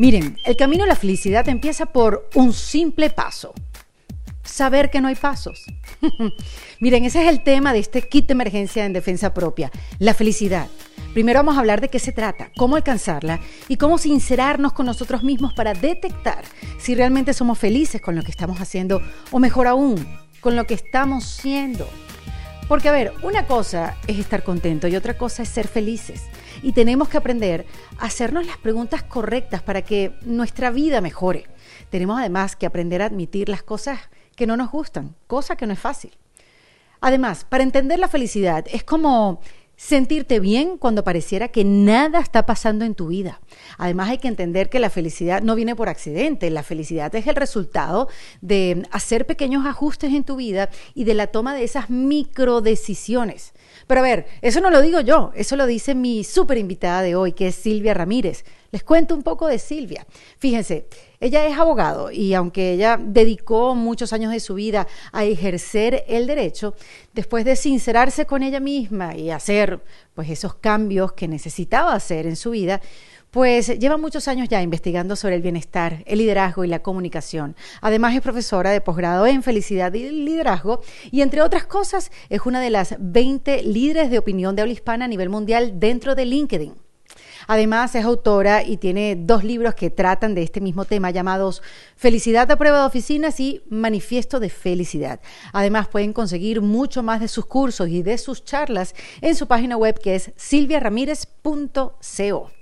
Miren, el camino a la felicidad empieza por un simple paso. Saber que no hay pasos. Miren, ese es el tema de este kit de emergencia en defensa propia, la felicidad. Primero vamos a hablar de qué se trata, cómo alcanzarla y cómo sincerarnos con nosotros mismos para detectar si realmente somos felices con lo que estamos haciendo o mejor aún, con lo que estamos siendo. Porque a ver, una cosa es estar contento y otra cosa es ser felices y tenemos que aprender a hacernos las preguntas correctas para que nuestra vida mejore. Tenemos además que aprender a admitir las cosas que no nos gustan, cosa que no es fácil. Además, para entender la felicidad es como sentirte bien cuando pareciera que nada está pasando en tu vida. Además hay que entender que la felicidad no viene por accidente, la felicidad es el resultado de hacer pequeños ajustes en tu vida y de la toma de esas micro decisiones. Pero a ver, eso no lo digo yo, eso lo dice mi súper invitada de hoy, que es Silvia Ramírez. Les cuento un poco de Silvia. Fíjense, ella es abogado y aunque ella dedicó muchos años de su vida a ejercer el derecho, después de sincerarse con ella misma y hacer pues esos cambios que necesitaba hacer en su vida, pues lleva muchos años ya investigando sobre el bienestar, el liderazgo y la comunicación. Además es profesora de posgrado en felicidad y liderazgo y entre otras cosas es una de las 20 líderes de opinión de habla hispana a nivel mundial dentro de LinkedIn. Además, es autora y tiene dos libros que tratan de este mismo tema llamados Felicidad a prueba de oficinas y Manifiesto de Felicidad. Además, pueden conseguir mucho más de sus cursos y de sus charlas en su página web que es silviaramirez.co.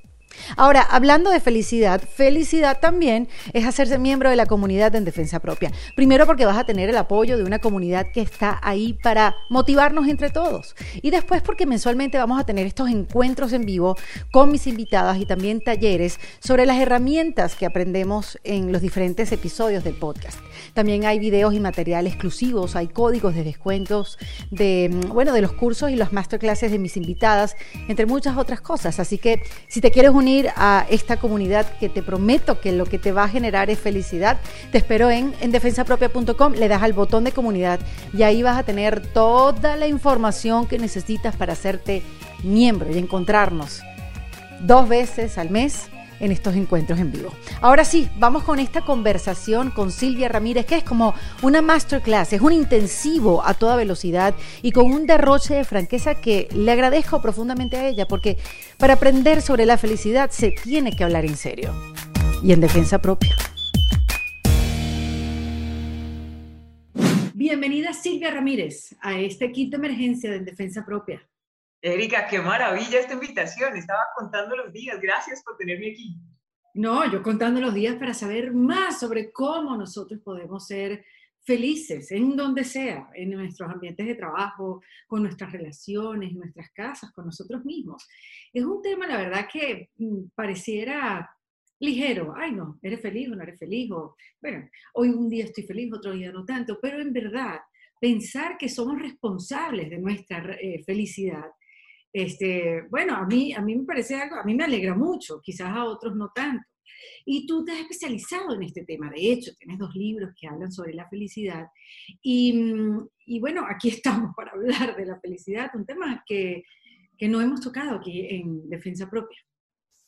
Ahora, hablando de felicidad, felicidad también es hacerse miembro de la comunidad en defensa propia. Primero porque vas a tener el apoyo de una comunidad que está ahí para motivarnos entre todos. Y después porque mensualmente vamos a tener estos encuentros en vivo con mis invitadas y también talleres sobre las herramientas que aprendemos en los diferentes episodios del podcast. También hay videos y material exclusivos, hay códigos de descuentos de, mm, bueno, de los cursos y las masterclasses de mis invitadas, entre muchas otras cosas. Así que si te quieres unir a esta comunidad que te prometo que lo que te va a generar es felicidad, te espero en, en defensapropia.com, le das al botón de comunidad y ahí vas a tener toda la información que necesitas para hacerte miembro y encontrarnos dos veces al mes en estos encuentros en vivo. Ahora sí, vamos con esta conversación con Silvia Ramírez, que es como una masterclass, es un intensivo a toda velocidad y con un derroche de franqueza que le agradezco profundamente a ella, porque para aprender sobre la felicidad se tiene que hablar en serio y en defensa propia. Bienvenida Silvia Ramírez a este quinto emergencia de defensa propia. Erika, qué maravilla esta invitación. Estaba contando los días. Gracias por tenerme aquí. No, yo contando los días para saber más sobre cómo nosotros podemos ser felices en donde sea, en nuestros ambientes de trabajo, con nuestras relaciones, nuestras casas, con nosotros mismos. Es un tema, la verdad, que mm, pareciera ligero. Ay, no, eres feliz o no eres feliz. O, bueno, hoy un día estoy feliz, otro día no tanto. Pero en verdad, pensar que somos responsables de nuestra eh, felicidad este, bueno, a mí, a mí me parece algo, a mí me alegra mucho, quizás a otros no tanto. Y tú te has especializado en este tema, de hecho, tienes dos libros que hablan sobre la felicidad. Y, mm, y bueno, aquí estamos para hablar de la felicidad, un tema que, que no hemos tocado aquí en Defensa Propia.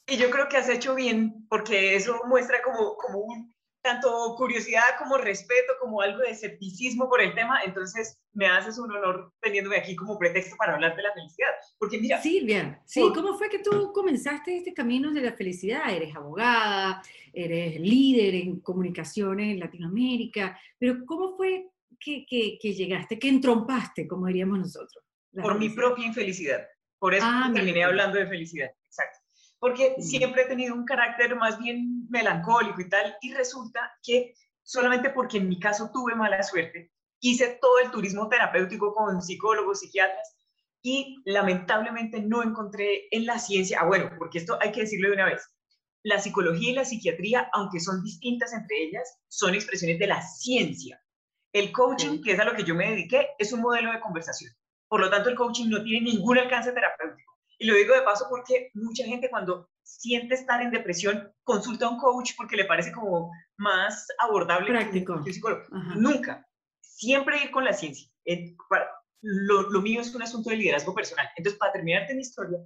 Y yo creo que has hecho bien, porque eso muestra como, como un, tanto curiosidad como respeto, como algo de escepticismo por el tema, entonces me haces un honor teniéndome aquí como pretexto para hablar de la felicidad. Porque mira... Silvia, sí, ¿cómo fue que tú comenzaste este camino de la felicidad? Eres abogada, eres líder en comunicaciones en Latinoamérica, pero ¿cómo fue que, que, que llegaste, que entrompaste, como diríamos nosotros? Por mi propia infelicidad. Por eso ah, terminé hablando de felicidad. Exacto porque siempre he tenido un carácter más bien melancólico y tal, y resulta que solamente porque en mi caso tuve mala suerte, hice todo el turismo terapéutico con psicólogos, psiquiatras, y lamentablemente no encontré en la ciencia, ah bueno, porque esto hay que decirlo de una vez, la psicología y la psiquiatría, aunque son distintas entre ellas, son expresiones de la ciencia. El coaching, que es a lo que yo me dediqué, es un modelo de conversación. Por lo tanto, el coaching no tiene ningún alcance terapéutico. Y lo digo de paso porque mucha gente cuando siente estar en depresión consulta a un coach porque le parece como más abordable Práctico. que un psicólogo. Nunca. Siempre ir con la ciencia. Lo, lo, mío es un asunto de liderazgo personal. Entonces, para terminarte mi historia,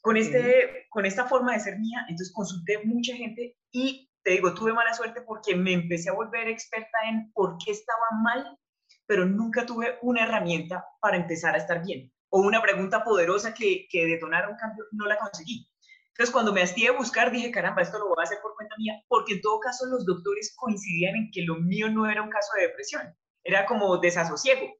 con, este, con esta forma de ser mía, entonces consulté mucha gente y te digo, tuve mala suerte porque me empecé a volver experta en por qué estaba mal, pero nunca tuve una herramienta para empezar a estar bien. O una pregunta poderosa que, que detonara un cambio, no la conseguí. Entonces, cuando me hastíe de buscar, dije, caramba, esto lo voy a hacer por cuenta mía, porque en todo caso los doctores coincidían en que lo mío no era un caso de depresión, era como desasosiego.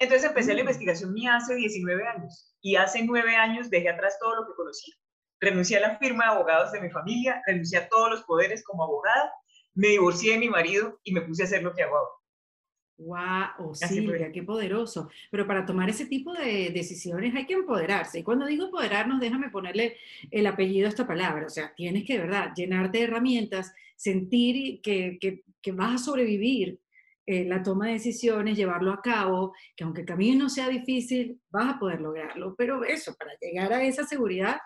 Entonces empecé la mm. investigación mía hace 19 años y hace 9 años dejé atrás todo lo que conocía. Renuncié a la firma de abogados de mi familia, renuncié a todos los poderes como abogada, me divorcié de mi marido y me puse a hacer lo que hago ahora. ¡Wow! Silvia, qué poderoso. Pero para tomar ese tipo de decisiones hay que empoderarse. Y cuando digo empoderarnos, déjame ponerle el apellido a esta palabra. O sea, tienes que, de verdad, llenarte de herramientas, sentir que, que, que vas a sobrevivir eh, la toma de decisiones, llevarlo a cabo, que aunque el camino sea difícil, vas a poder lograrlo. Pero eso, para llegar a esa seguridad,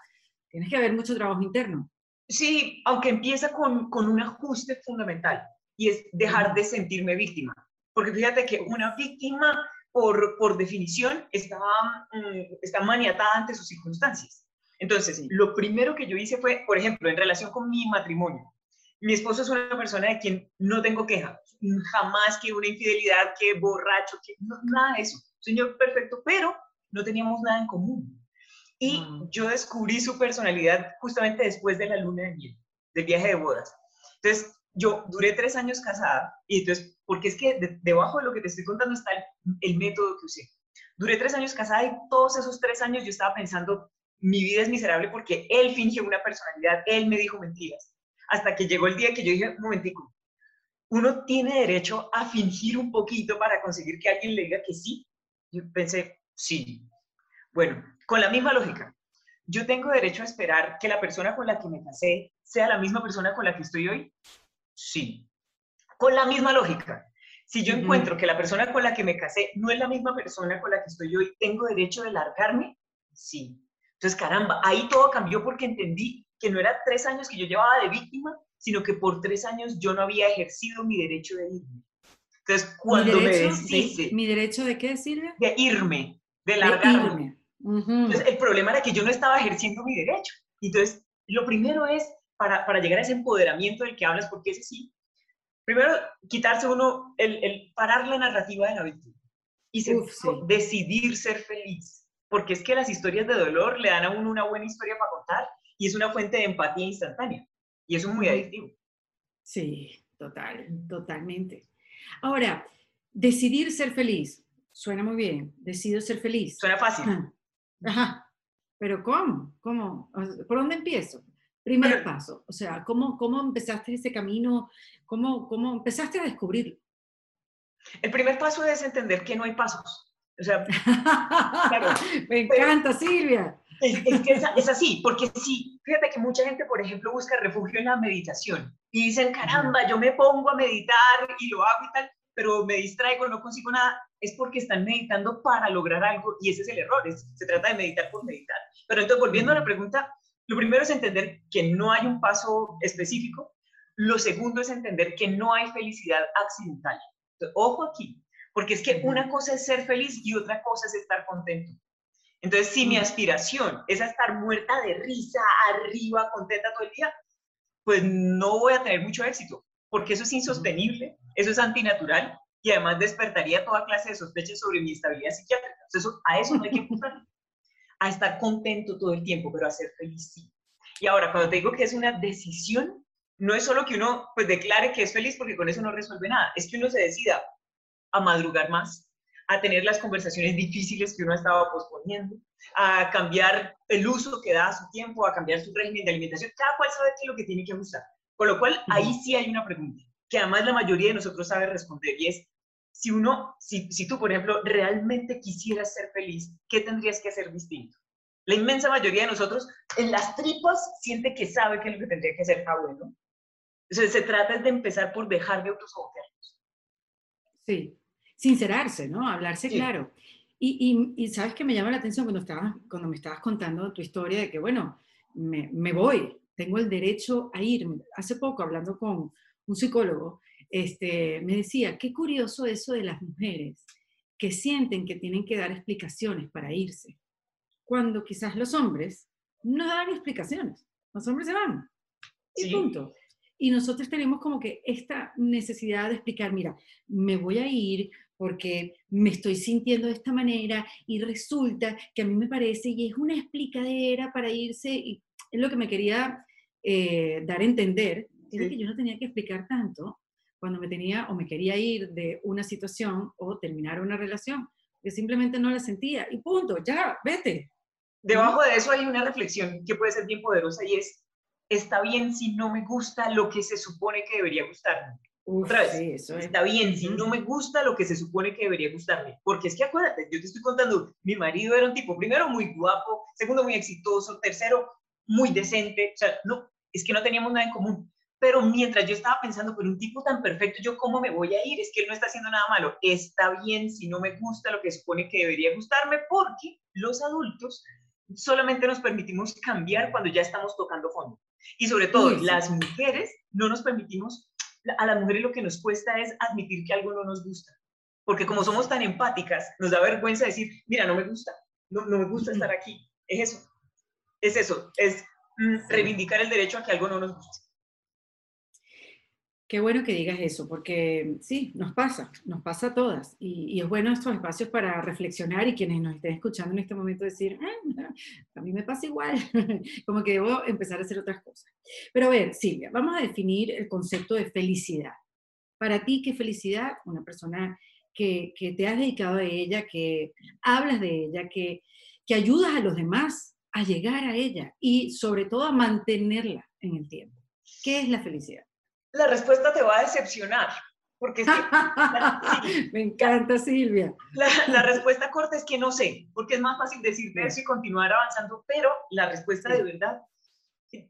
tienes que haber mucho trabajo interno. Sí, aunque empieza con, con un ajuste fundamental y es dejar de sentirme víctima. Porque fíjate que una víctima, por, por definición, está, mm, está maniatada ante sus circunstancias. Entonces, lo primero que yo hice fue, por ejemplo, en relación con mi matrimonio, mi esposo es una persona de quien no tengo queja, jamás que una infidelidad, que borracho, que nada de eso. Señor perfecto, pero no teníamos nada en común. Y mm. yo descubrí su personalidad justamente después de la luna de miel, del viaje de bodas. Entonces, yo duré tres años casada, y entonces, porque es que debajo de lo que te estoy contando está el método que usé. Duré tres años casada y todos esos tres años yo estaba pensando, mi vida es miserable porque él fingió una personalidad, él me dijo mentiras hasta que llegó el día que yo dije, un momentico, uno tiene derecho a fingir un poquito para conseguir que alguien le diga que sí. Yo pensé, sí. Bueno, con la misma lógica, yo tengo derecho a esperar que la persona con la que me casé sea la misma persona con la que estoy hoy. Sí. Con la misma lógica. Si yo encuentro que la persona con la que me casé no es la misma persona con la que estoy hoy, ¿tengo derecho de largarme? Sí. Entonces, caramba, ahí todo cambió porque entendí que no era tres años que yo llevaba de víctima, sino que por tres años yo no había ejercido mi derecho de irme. Entonces, cuando me deshice... ¿Mi derecho de qué, Silvia? De irme, de largarme. Entonces, el problema era que yo no estaba ejerciendo mi derecho. Entonces, lo primero es, para, para llegar a ese empoderamiento del que hablas, porque ese sí, primero, quitarse uno, el, el parar la narrativa de la víctima y decidir ser feliz. Porque es que las historias de dolor le dan a uno una buena historia para contar y es una fuente de empatía instantánea. Y eso es muy adictivo. Sí, total, totalmente. Ahora, decidir ser feliz. Suena muy bien. Decido ser feliz. Suena fácil. Ajá. Pero ¿cómo? ¿Cómo? ¿Por dónde empiezo? Primer paso. O sea, ¿cómo, ¿cómo empezaste ese camino? ¿Cómo, ¿Cómo empezaste a descubrirlo? El primer paso es entender que no hay pasos. O sea, me encanta, Silvia. Es, que es, así, porque sí, fíjate que mucha gente, por ejemplo, busca refugio en la meditación y dicen, caramba, yo me pongo a meditar y lo hago y tal, pero me distraigo, no consigo nada, es porque están meditando para lograr algo y ese es el error, se trata de meditar por meditar. Pero entonces, volviendo a la pregunta, lo primero es entender que no hay un paso específico, lo segundo es entender que no hay felicidad accidental. ojo aquí, porque es que una cosa es ser feliz y otra cosa es estar contento. Entonces, si mi aspiración es a estar muerta de risa, arriba, contenta todo el día, pues no voy a tener mucho éxito, porque eso es insostenible, eso es antinatural y además despertaría toda clase de sospechas sobre mi estabilidad psiquiátrica. Entonces, a eso no hay que apuntar, a estar contento todo el tiempo, pero a ser feliz sí. Y ahora, cuando te digo que es una decisión, no es solo que uno pues declare que es feliz porque con eso no resuelve nada, es que uno se decida a madrugar más, a tener las conversaciones difíciles que uno estaba posponiendo, a cambiar el uso que da a su tiempo, a cambiar su régimen de alimentación. Cada cual sabe qué es lo que tiene que ajustar. Con lo cual, ahí sí hay una pregunta que además la mayoría de nosotros sabe responder y es, si uno, si, si tú, por ejemplo, realmente quisieras ser feliz, ¿qué tendrías que hacer distinto? La inmensa mayoría de nosotros en las tripas siente que sabe qué es lo que tendría que hacer ah, bueno. Entonces, se trata de empezar por dejar de autosabotearnos. Sí, sincerarse, ¿no? Hablarse claro. Y, y, sabes que me llama la atención cuando, estabas, cuando me estabas contando tu historia de que, bueno, me, me, voy, tengo el derecho a irme. Hace poco, hablando con un psicólogo, este, me decía, qué curioso eso de las mujeres que sienten que tienen que dar explicaciones para irse, cuando quizás los hombres no dan explicaciones. Los hombres se van. Y punto. Y nosotros tenemos como que esta necesidad de explicar, mira, me voy a ir porque me estoy sintiendo de esta manera y resulta que a mí me parece y es una explicadera para irse y es lo que me quería eh, dar a entender, que yo no tenía que explicar tanto cuando me tenía o me quería ir de una situación o terminar una relación, que simplemente no la sentía y punto, ya, vete. Debajo de eso hay una reflexión que puede ser bien poderosa y es, está bien si no me gusta lo que se supone que debería gustarme. Otra vez, está bien si no me gusta lo que se supone que debería gustarme. Porque es que acuérdate, yo te estoy contando, mi marido era un tipo, primero, muy guapo, segundo, muy exitoso, tercero, muy decente. O sea, no, es que no teníamos nada en común. Pero mientras yo estaba pensando, pero un tipo tan perfecto, ¿yo cómo me voy a ir? Es que él no está haciendo nada malo. Está bien si no me gusta lo que supone que debería gustarme, porque los adultos solamente nos permitimos cambiar cuando ya estamos tocando fondo. Y sobre todo, las mujeres no nos permitimos, a las mujeres lo que nos cuesta es admitir que algo no nos gusta. Porque como somos tan empáticas, nos da vergüenza decir, mira, no me gusta, no, no me gusta estar aquí. Es eso, es eso, es mm, reivindicar el derecho a que algo no nos guste. Qué bueno que digas eso, porque sí, nos pasa, nos pasa a todas. Y, es bueno estos espacios para reflexionar y quienes nos estén escuchando en este momento decir, ah, a mí me pasa igual, como que debo empezar a hacer otras cosas. Pero a ver, Silvia, vamos a definir el concepto de felicidad. Para ti, ¿qué felicidad? Una persona que, que te has dedicado a ella, que hablas de ella, que, que ayudas a los demás a llegar a ella y sobre todo a mantenerla en el tiempo. ¿Qué es la felicidad? La respuesta te va a decepcionar. Porque Me encanta, Silvia. La, respuesta corta es que no sé, porque es más fácil decirte eso y continuar avanzando, pero la respuesta de verdad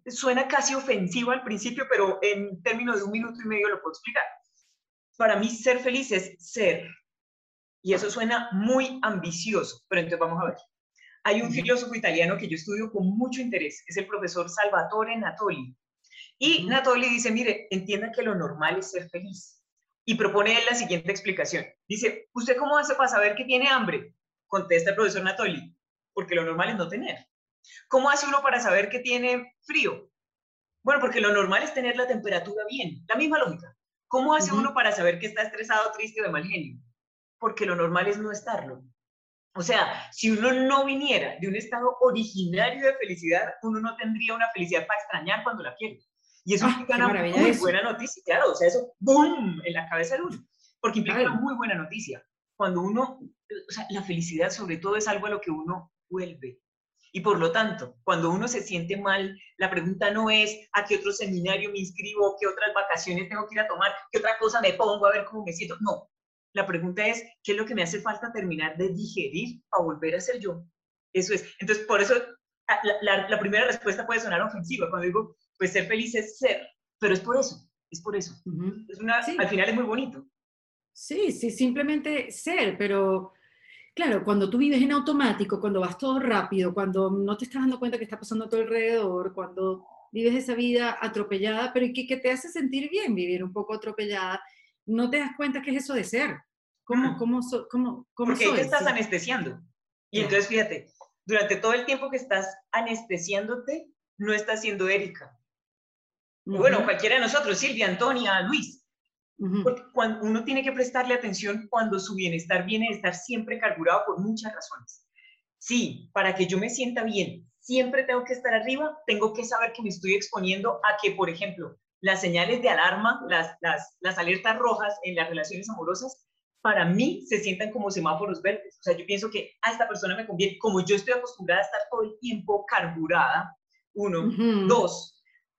suena casi ofensiva al principio, pero en términos de un minuto y medio lo puedo explicar. Para mí ser feliz es ser. Y eso suena muy ambicioso, pero entonces vamos a ver. Hay un filósofo italiano que yo estudio con mucho interés, es el profesor Salvatore Natoli. Y Natoli dice, mire, entienda que lo normal es ser feliz. Y propone él la siguiente explicación. Dice, ¿usted cómo hace para saber que tiene hambre? Contesta el profesor Natoli, porque lo normal es no tener. ¿Cómo hace uno para saber que tiene frío? Bueno, porque lo normal es tener la temperatura bien. La misma lógica. ¿Cómo hace uno para saber que está estresado, triste o de mal genio? Porque lo normal es no estarlo. O sea, si uno no viniera de un estado originario de felicidad, uno no tendría una felicidad para extrañar cuando la quiere. Y eso ah, implica una muy buena noticia, claro, o sea, eso, ¡boom!, en la cabeza de uno, porque implica una muy buena noticia. Cuando uno, o sea, la felicidad sobre todo es algo a lo que uno vuelve. Y por lo tanto, cuando uno se siente mal, la pregunta no es a qué otro seminario me inscribo, qué otras vacaciones tengo que ir a tomar, qué otra cosa me pongo a ver cómo me siento. No, la pregunta es, ¿qué es lo que me hace falta terminar de digerir para volver a ser yo? Eso es. Entonces, por eso la, la primera respuesta puede sonar ofensiva. Cuando digo, pues ser feliz es ser, pero es por eso, es por eso. es una, Al final es muy bonito. Sí, sí, simplemente ser, pero claro, cuando tú vives en automático, cuando vas todo rápido, cuando no te estás dando cuenta que está pasando a tu alrededor, cuando vives esa vida atropellada, pero que, que te hace sentir bien vivir un poco atropellada, no te das cuenta que es eso de ser. ¿Cómo, cómo, cómo, cómo Porque ahí te estás anestesiando. Y entonces fíjate, durante todo el tiempo que estás anestesiándote, no estás siendo Erika, bueno, cualquiera de nosotros, Silvia, Antonia, Luis. Porque cuando uno tiene que prestarle atención cuando su bienestar viene de estar siempre carburado por muchas razones. Sí, para que yo me sienta bien, siempre tengo que estar arriba, tengo que saber que me estoy exponiendo a que, por ejemplo, las señales de alarma, las, las, las alertas rojas en las relaciones amorosas, para mí se sientan como semáforos verdes. O sea, yo pienso que a esta persona me conviene, como yo estoy acostumbrada a estar todo el tiempo carburada, uno, dos,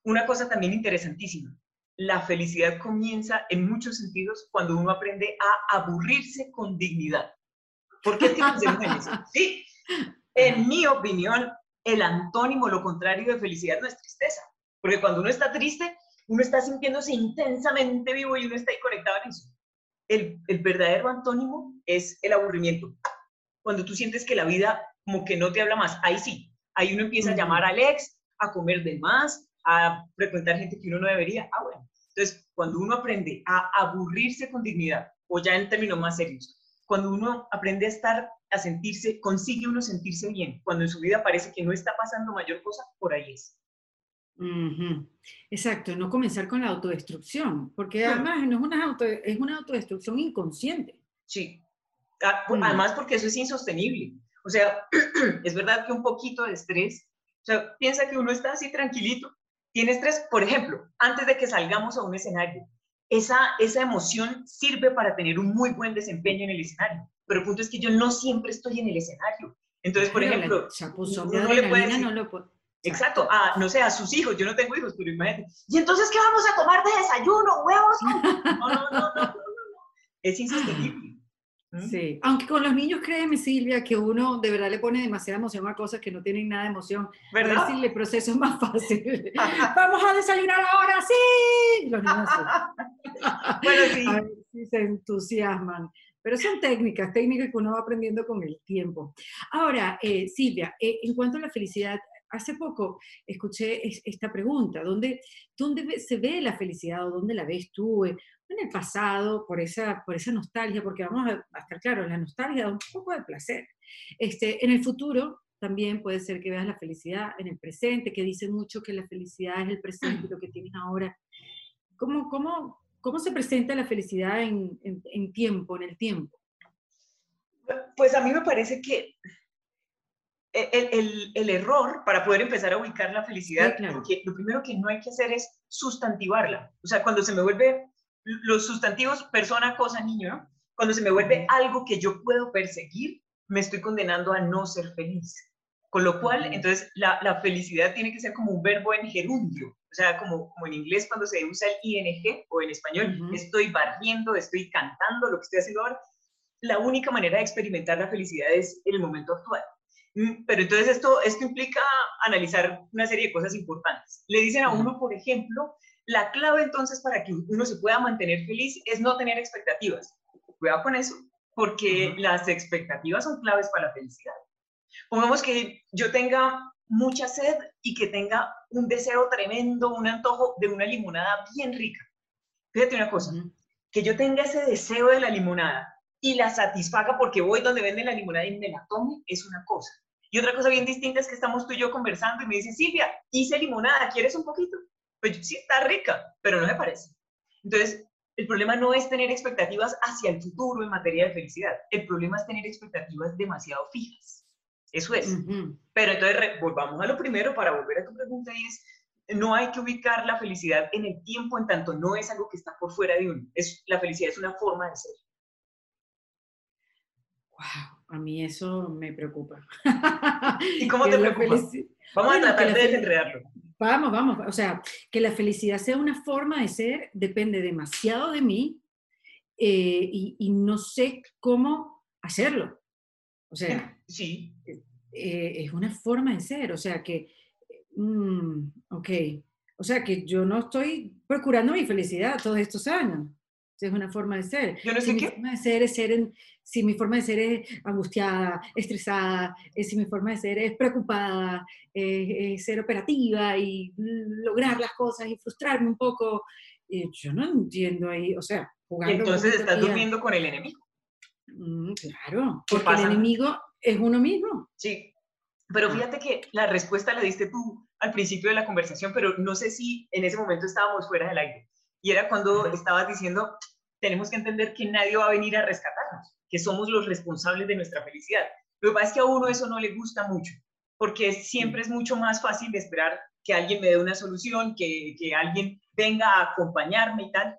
una cosa también interesantísima. La felicidad comienza en muchos sentidos cuando uno aprende a aburrirse con dignidad. ¿Por qué de Sí, en mi opinión, el antónimo, lo contrario de felicidad no es tristeza. Porque cuando uno está triste, uno está sintiéndose intensamente vivo y uno está ahí conectado en eso. El, el verdadero antónimo es el aburrimiento. Cuando tú sientes que la vida como que no te habla más, ahí sí, ahí uno empieza a llamar al ex, a comer de más, a frecuentar gente que uno no debería. Ah, bueno. Entonces, cuando uno aprende a aburrirse con dignidad, o ya en términos más serios, cuando uno aprende a estar, a sentirse, consigue uno sentirse bien, cuando en su vida parece que no está pasando mayor cosa, por ahí es. Exacto, no comenzar con la autodestrucción, porque además no es una, auto, es una autodestrucción inconsciente. Sí, ah, mm. además porque eso es insostenible. O sea, es verdad que un poquito de estrés, o sea, piensa que uno está así tranquilito, tiene estrés, por ejemplo, antes de que salgamos a un escenario, esa, esa emoción sirve para tener un muy buen desempeño en el escenario, pero el punto es que yo no siempre estoy en el escenario. Entonces, por ejemplo, no le puede no lo Exacto, a, no sé, a sus hijos, yo no tengo hijos, pero imagínate, ¿y entonces qué vamos a tomar de desayuno? ¿Huevos? No, no, no, no, no, es insostenible. ¿Mm? Sí, aunque con los niños, créeme Silvia, que uno de verdad le pone demasiada emoción a cosas que no tienen nada de emoción. ¿Verdad? A ver si el proceso es más fácil. Vamos a desayunar ahora, sí. Los niños bueno, sí. A ver si se entusiasman. Pero son técnicas, técnicas que uno va aprendiendo con el tiempo. Ahora, eh, Silvia, eh, en cuanto a la felicidad, hace poco escuché esta pregunta, ¿dónde, ¿dónde se ve la felicidad o dónde la ves tú? En el pasado, por esa, por esa nostalgia, porque vamos a, estar claros, la nostalgia da un poco de placer. Este, en el futuro también puede ser que veas la felicidad en el presente, que dicen mucho que la felicidad es el presente, lo que tienes ahora. ¿Cómo, cómo, cómo se presenta la felicidad en, en tiempo, en el tiempo? Pues a mí me parece que el, el, error para poder empezar a ubicar la felicidad, porque lo primero que no hay que hacer es sustantivarla. O sea, cuando se me vuelve los sustantivos persona, cosa, niño, cuando se me vuelve algo que yo puedo perseguir, me estoy condenando a no ser feliz. Con lo cual, entonces, la, la felicidad tiene que ser como un verbo en gerundio. O sea, como, como en inglés cuando se usa el ing o en español, estoy barriendo, estoy cantando lo que estoy haciendo ahora. La única manera de experimentar la felicidad es en el momento actual. Mm, pero entonces esto, esto implica analizar una serie de cosas importantes. Le dicen a uno, por ejemplo, la clave entonces para que uno se pueda mantener feliz es no tener expectativas. Cuidado con eso, porque las expectativas son claves para la felicidad. Pongamos que yo tenga mucha sed y que tenga un deseo tremendo, un antojo de una limonada bien rica. Fíjate una cosa, que yo tenga ese deseo de la limonada y la satisfaga porque voy donde venden la limonada y me la tome, es una cosa. Y otra cosa bien distinta es que estamos tú y yo conversando y me dice, Silvia, hice limonada, ¿quieres un poquito? Pues sí, está rica, pero no me parece. Entonces, el problema no es tener expectativas hacia el futuro en materia de felicidad. El problema es tener expectativas demasiado fijas. Eso es. Pero entonces, volvamos a lo primero para volver a tu pregunta y es, no hay que ubicar la felicidad en el tiempo en tanto no es algo que está por fuera de uno. Es, la felicidad es una forma de ser. Wow a mí eso me preocupa. ¿Y cómo te preocupa? Vamos a tratar de desenredarlo. Vamos, vamos. O sea, que la felicidad sea una forma de ser depende demasiado de mí eh, y, no sé cómo hacerlo. O sea, sí. Eh, es una forma de ser. O sea, que, mm, ok. O sea, que yo no estoy procurando mi felicidad todos estos años es una forma de ser. Yo no sé si qué. Mi forma de ser es ser en, si mi forma de ser es angustiada, estresada, eh, si mi forma de ser es preocupada, eh, ser operativa y lograr las cosas y frustrarme un poco, eh, yo no entiendo ahí, o sea, jugando. entonces estás durmiendo con el enemigo. Mm, claro, porque el enemigo es uno mismo. Sí, pero ah. fíjate que la respuesta la diste tú al principio de la conversación, pero no sé si en ese momento estábamos fuera del aire. Y era cuando estabas diciendo, tenemos que entender que nadie va a venir a rescatarnos, que somos los responsables de nuestra felicidad. Lo que pasa es que a uno eso no le gusta mucho, porque siempre es mucho más fácil de esperar que alguien me dé una solución, que, que alguien venga a acompañarme y tal.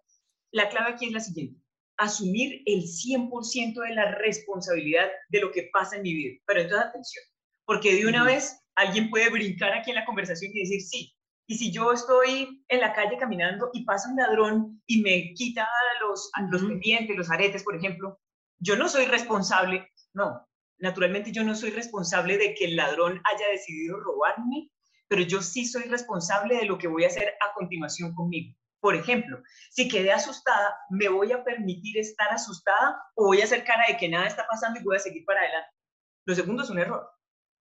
La clave aquí es la siguiente, asumir el 100% de la responsabilidad de lo que pasa en mi vida. Pero entonces atención, porque de una vez alguien puede brincar aquí en la conversación y decir, sí, y si yo estoy en la calle caminando y pasa un ladrón y me quita los, los pendientes, los aretes, por ejemplo, yo no soy responsable, no, naturalmente yo no soy responsable de que el ladrón haya decidido robarme, pero yo sí soy responsable de lo que voy a hacer a continuación conmigo. Por ejemplo, si quedé asustada, ¿me voy a permitir estar asustada o voy a hacer cara de que nada está pasando y voy a seguir para adelante? Lo segundo es un error,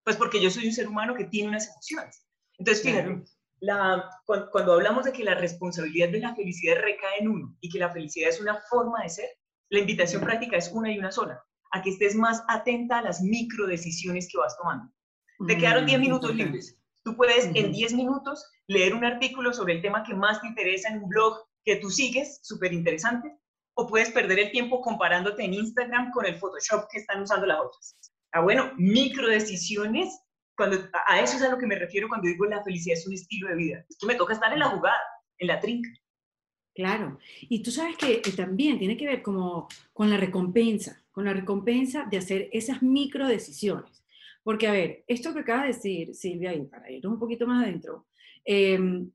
pues porque yo soy un ser humano que tiene unas emociones. Entonces, fíjate, la, cuando, hablamos de que la responsabilidad de la felicidad recae en uno y que la felicidad es una forma de ser, la invitación práctica es una y una sola. a que estés más atenta a las micro decisiones que vas tomando. Te quedaron 10 mm, minutos libres. Tú puedes en 10 minutos leer un artículo sobre el tema que más te interesa en un blog que tú sigues, súper interesante, o puedes perder el tiempo comparándote en Instagram con el Photoshop que están usando las otras. Ah, bueno, micro decisiones, cuando, a eso es a lo que me refiero cuando digo la felicidad es un estilo de vida. Es que me toca estar en la jugada, en la trinca. Claro, y tú sabes que también tiene que ver como con la recompensa, con la recompensa de hacer esas micro decisiones. Porque, a ver, esto que acaba de decir Silvia, y para ir un poquito más adentro, em,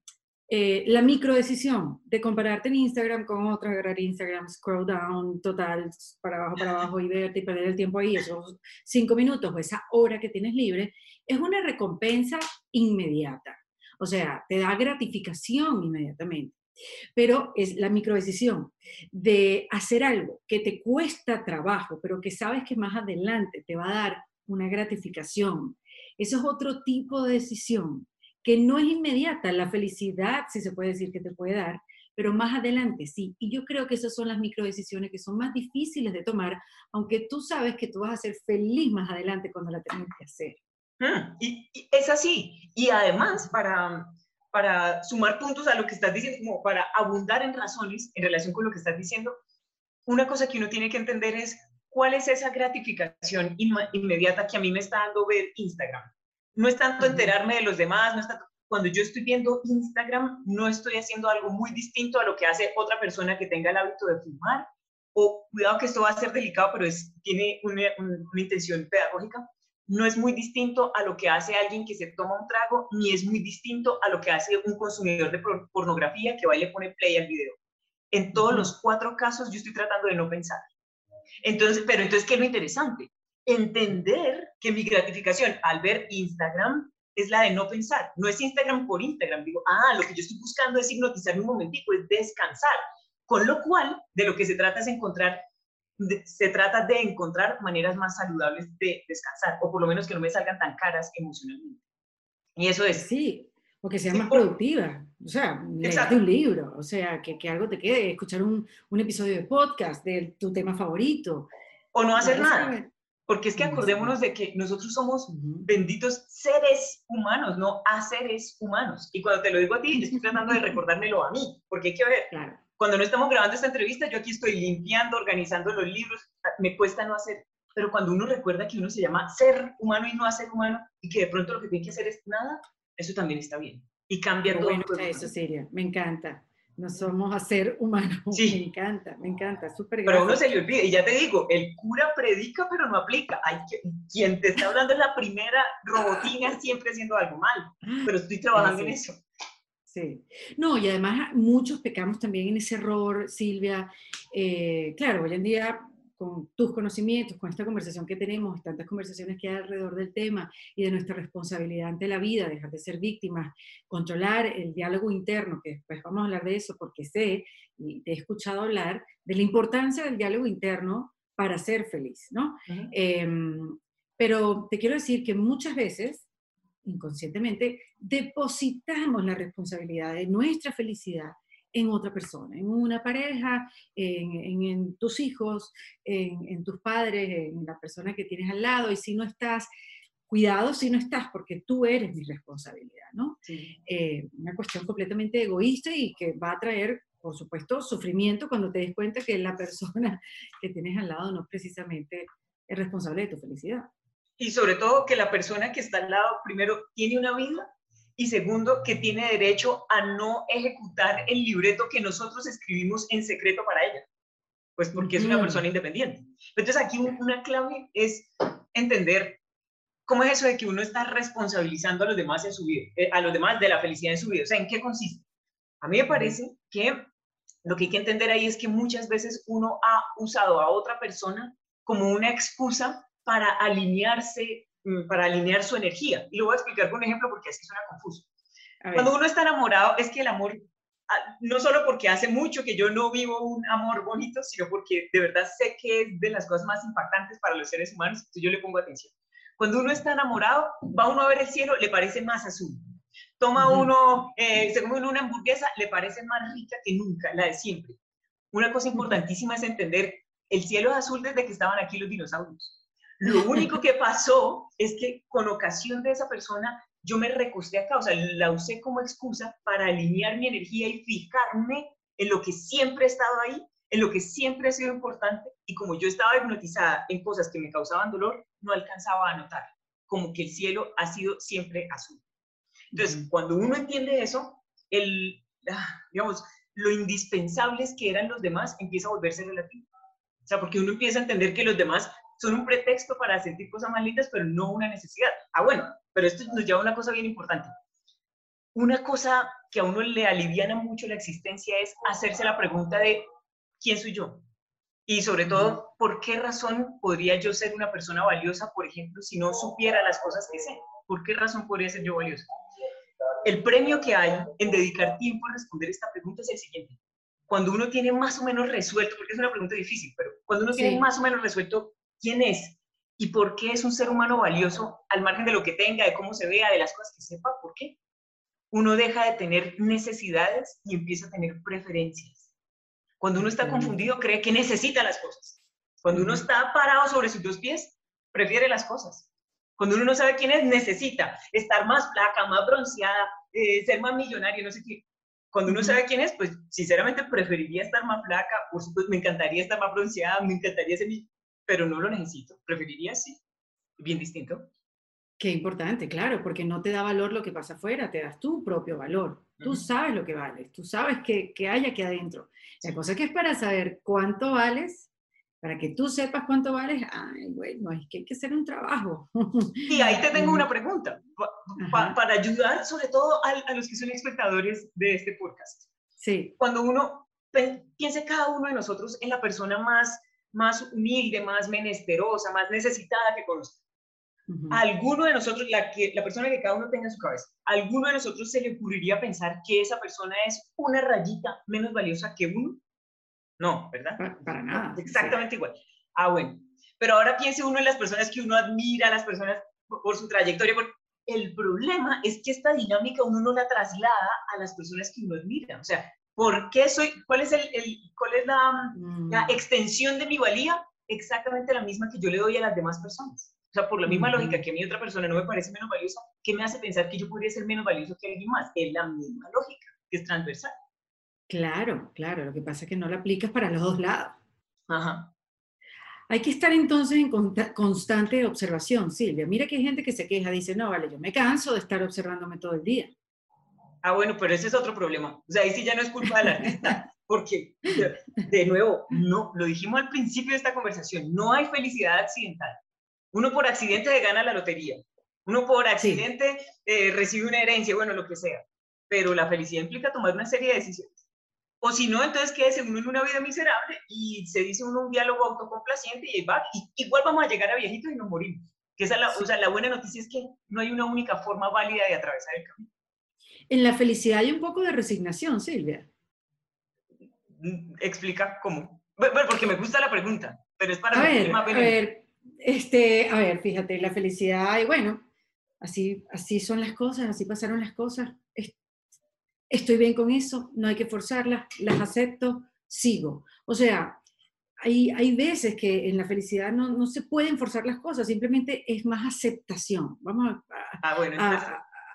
eh, la micro decisión de compararte en Instagram con otra, agarrar Instagram, scroll down, total, para abajo, para abajo y verte y perder el tiempo ahí, esos cinco minutos o esa hora que tienes libre, es una recompensa inmediata. O sea, te da gratificación inmediatamente. Pero es la microdecisión de hacer algo que te cuesta trabajo, pero que sabes que más adelante te va a dar una gratificación. Eso es otro tipo de decisión que no es inmediata. La felicidad, si se puede decir que te puede dar, pero más adelante sí. Y yo creo que esas son las microdecisiones que son más difíciles de tomar, aunque tú sabes que tú vas a ser feliz más adelante cuando la tengas que hacer. Y, es así. Y además, para, para sumar puntos a lo que estás diciendo, como para abundar en razones en relación con lo que estás diciendo, una cosa que uno tiene que entender es cuál es esa gratificación inmediata que a mí me está dando ver Instagram. No es tanto enterarme de los demás, no es tanto, cuando yo estoy viendo Instagram, no estoy haciendo algo muy distinto a lo que hace otra persona que tenga el hábito de fumar, o cuidado que esto va a ser delicado, pero es, tiene una, una intención pedagógica, no es muy distinto a lo que hace alguien que se toma un trago, ni es muy distinto a lo que hace un consumidor de pornografía que va y le pone play al video. En todos los cuatro casos yo estoy tratando de no pensar. Entonces, pero entonces, ¿qué es lo interesante? Entender que mi gratificación al ver Instagram es la de no pensar. No es Instagram por Instagram. Digo, ah, lo que yo estoy buscando es hipnotizarme un momentico, es descansar. Con lo cual, de lo que se trata es encontrar se trata de encontrar maneras más saludables de descansar, o por lo menos que no me salgan tan caras emocionalmente. Y eso es. Sí, o que sea más productiva. O sea, leerte un libro, o sea, que, que, algo te quede, escuchar un, un, episodio de podcast de tu tema favorito. O no hacer nada. Porque es que acordémonos de que nosotros somos benditos seres humanos, no a seres humanos. Y cuando te lo digo a ti, estoy tratando de recordármelo a mí, porque hay que ver, claro. Cuando no estamos grabando esta entrevista, yo aquí estoy limpiando, organizando los libros, me cuesta no hacer, pero cuando uno recuerda que uno se llama ser humano y no a ser humano, y que de pronto lo que tiene que hacer es nada, eso también está bien. Y cambia todo. Bueno, eso, Siria, me encanta. No somos a ser humanos. Sí. Me encanta, me encanta, súper Pero uno se le olvida, y ya te digo, el cura predica pero no aplica. Hay que, quien te está hablando es la primera robotina siempre haciendo algo mal, pero estoy trabajando en eso. Sí. No, y además muchos pecamos también en ese error, Silvia. Eh, claro, hoy en día con tus conocimientos, con esta conversación que tenemos, tantas conversaciones que hay alrededor del tema y de nuestra responsabilidad ante la vida, dejar de ser víctimas, controlar el diálogo interno, que después vamos a hablar de eso porque sé y te he escuchado hablar de la importancia del diálogo interno para ser feliz, ¿no? Em, pero te quiero decir que muchas veces inconscientemente, depositamos la responsabilidad de nuestra felicidad en otra persona, en una pareja, en, tus hijos, en, tus padres, en la persona que tienes al lado. Y si no estás, cuidado si no estás, porque tú eres mi responsabilidad, ¿no? Eh, una cuestión completamente egoísta y que va a traer, por supuesto, sufrimiento cuando te des cuenta que la persona que tienes al lado no precisamente es responsable de tu felicidad y sobre todo que la persona que está al lado, primero, tiene una vida y segundo, que tiene derecho a no ejecutar el libreto que nosotros escribimos en secreto para ella, pues porque es una persona independiente. Entonces aquí una clave es entender cómo es eso de que uno está responsabilizando a los demás en su vida, eh, a los demás de la felicidad en su vida, o sea, ¿en qué consiste? A mí me parece que lo que hay que entender ahí es que muchas veces uno ha usado a otra persona como una excusa para alinearse, mm, para alinear su energía. Y lo voy a explicar con un ejemplo porque así suena confuso. Cuando uno está enamorado, es que el amor, ah, no solo porque hace mucho que yo no vivo un amor bonito, sino porque de verdad sé que es de las cosas más impactantes para los seres humanos, entonces yo le pongo atención. Cuando uno está enamorado, va uno a ver el cielo, le parece más azul. Toma uno, eh, se come uno una hamburguesa, le parece más rica que nunca, la de siempre. Una cosa importantísima es entender el cielo es azul desde que estaban aquí los dinosaurios. Lo único que pasó es que con ocasión de esa persona yo me recosté acá, o sea, la usé como excusa para alinear mi energía y fijarme en lo que siempre ha estado ahí, en lo que siempre ha sido importante, y como yo estaba hipnotizada en cosas que me causaban dolor, no alcanzaba a notar, como que el cielo ha sido siempre azul. Entonces, cuando uno entiende eso, el, ah, digamos, lo indispensables que eran los demás empieza a volverse relativo. O sea, porque uno empieza a entender que los demás son un pretexto para sentir cosas más lindas, pero no una necesidad. Ah, bueno, pero esto nos lleva a una cosa bien importante. Una cosa que a uno le aliviana mucho la existencia es hacerse la pregunta de ¿quién soy yo? Y sobre todo, ¿por qué razón podría yo ser una persona valiosa, por ejemplo, si no supiera las cosas que sé? ¿Por qué razón podría ser yo valiosa? El premio que hay en dedicar tiempo a responder esta pregunta es el siguiente. Cuando uno tiene más o menos resuelto, porque es una pregunta difícil, pero cuando uno tiene más o menos resuelto quién es y por qué es un ser humano valioso, al margen de lo que tenga, de cómo se vea, de las cosas que sepa, ¿por qué? Uno deja de tener necesidades y empieza a tener preferencias. Cuando uno está confundido, cree que necesita las cosas. Cuando uno está parado sobre sus dos pies, prefiere las cosas. Cuando uno no sabe quién es, necesita estar más flaca, más bronceada, eh, ser más millonario, no sé qué. Cuando uno sabe quién es, pues sinceramente preferiría estar más flaca, por supuesto, me encantaría estar más bronceada, me encantaría ser, pero no lo necesito. Preferiría sí. Bien distinto. Qué importante, claro, porque no te da valor lo que pasa afuera, te das tu propio valor. Tú sabes lo que vales, tú sabes qué, hay aquí adentro. La cosa que es para saber cuánto vales, para que tú sepas cuánto vales, ay, bueno, es que hay que hacer un trabajo. Y ahí te tengo una pregunta, para ayudar sobre todo a, los que son espectadores de este podcast. Sí. Cuando uno piense cada uno de nosotros en la persona más, más humilde, más menesterosa, más necesitada que conozca, alguno de nosotros, la, que, la persona que cada uno tenga en su cabeza, alguno de nosotros se le ocurriría pensar que esa persona es una rayita menos valiosa que uno? No, ¿verdad? Para, nada. Exactamente igual. Ah, bueno. Pero ahora piense uno en las personas que uno admira, las personas por, su trayectoria. El problema es que esta dinámica uno no la traslada a las personas que uno admira. O sea, ¿por qué soy, cuál es, el, cuál es la, la mm. extensión de mi valía? Exactamente la misma que yo le doy a las demás personas. O sea, por la misma lógica que a mí otra persona no me parece menos valiosa, ¿qué me hace pensar que yo podría ser menos valioso que alguien más? Es la misma lógica, que es transversal. Claro, claro. Lo que pasa es que no la aplicas para los dos lados. Ajá. Hay que estar entonces en constante observación, Silvia. Mira que hay gente que se queja, dice, no, vale, yo me canso de estar observándome todo el día. Ah, bueno, pero ese es otro problema. O sea, ahí sí ya no es culpa del artista, porque, de nuevo, no, lo dijimos al principio de esta conversación, no hay felicidad accidental. Uno por accidente se gana la lotería, uno por accidente eh, recibe una herencia, bueno, lo que sea. Pero la felicidad implica tomar una serie de decisiones. O si no, entonces quédese uno en una vida miserable y se dice uno un diálogo autocomplaciente y va, y igual vamos a llegar a viejitos y nos morimos. Que esa la, o sea, la buena noticia es que no hay una única forma válida de atravesar el camino. En la felicidad hay un poco de resignación, Silvia. Mm, explica cómo. Bueno, porque me gusta la pregunta, pero es para a ver, a ver, este, a ver, fíjate, la felicidad, y bueno, así, así son las cosas, así pasaron las cosas. Estoy bien con eso, no hay que forzarlas, las acepto, sigo. O sea, hay, hay veces que en la felicidad no, no se pueden forzar las cosas, simplemente es más aceptación. Vamos a... ah, bueno,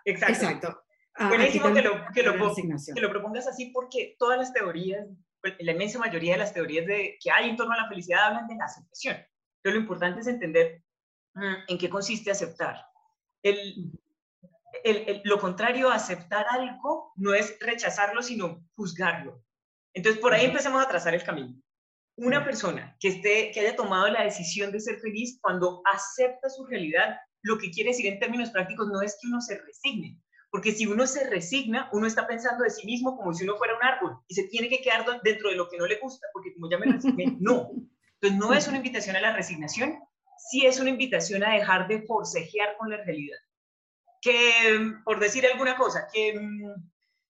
exacto. exacto. Buenísimo que lo, que, lo, que lo propongas así porque todas las teorías, la inmensa mayoría de las teorías de, que hay en torno a la felicidad hablan de la aceptación lo importante es entender mm, en qué consiste aceptar. El, lo contrario a aceptar algo no es rechazarlo, sino juzgarlo. Entonces, por ahí empecemos a trazar el camino. Una persona que, esté, que haya tomado la decisión de ser feliz, cuando acepta su realidad, lo que quiere decir en términos prácticos no es que uno se resigne, porque si uno se resigna, uno está pensando de sí mismo como si uno fuera un árbol y se tiene que quedar dentro de lo que no le gusta, porque como ya me resigné, no. Entonces, no es una invitación a la resignación, sí es una invitación a dejar de forcejear con la realidad. Que, por decir alguna cosa, que,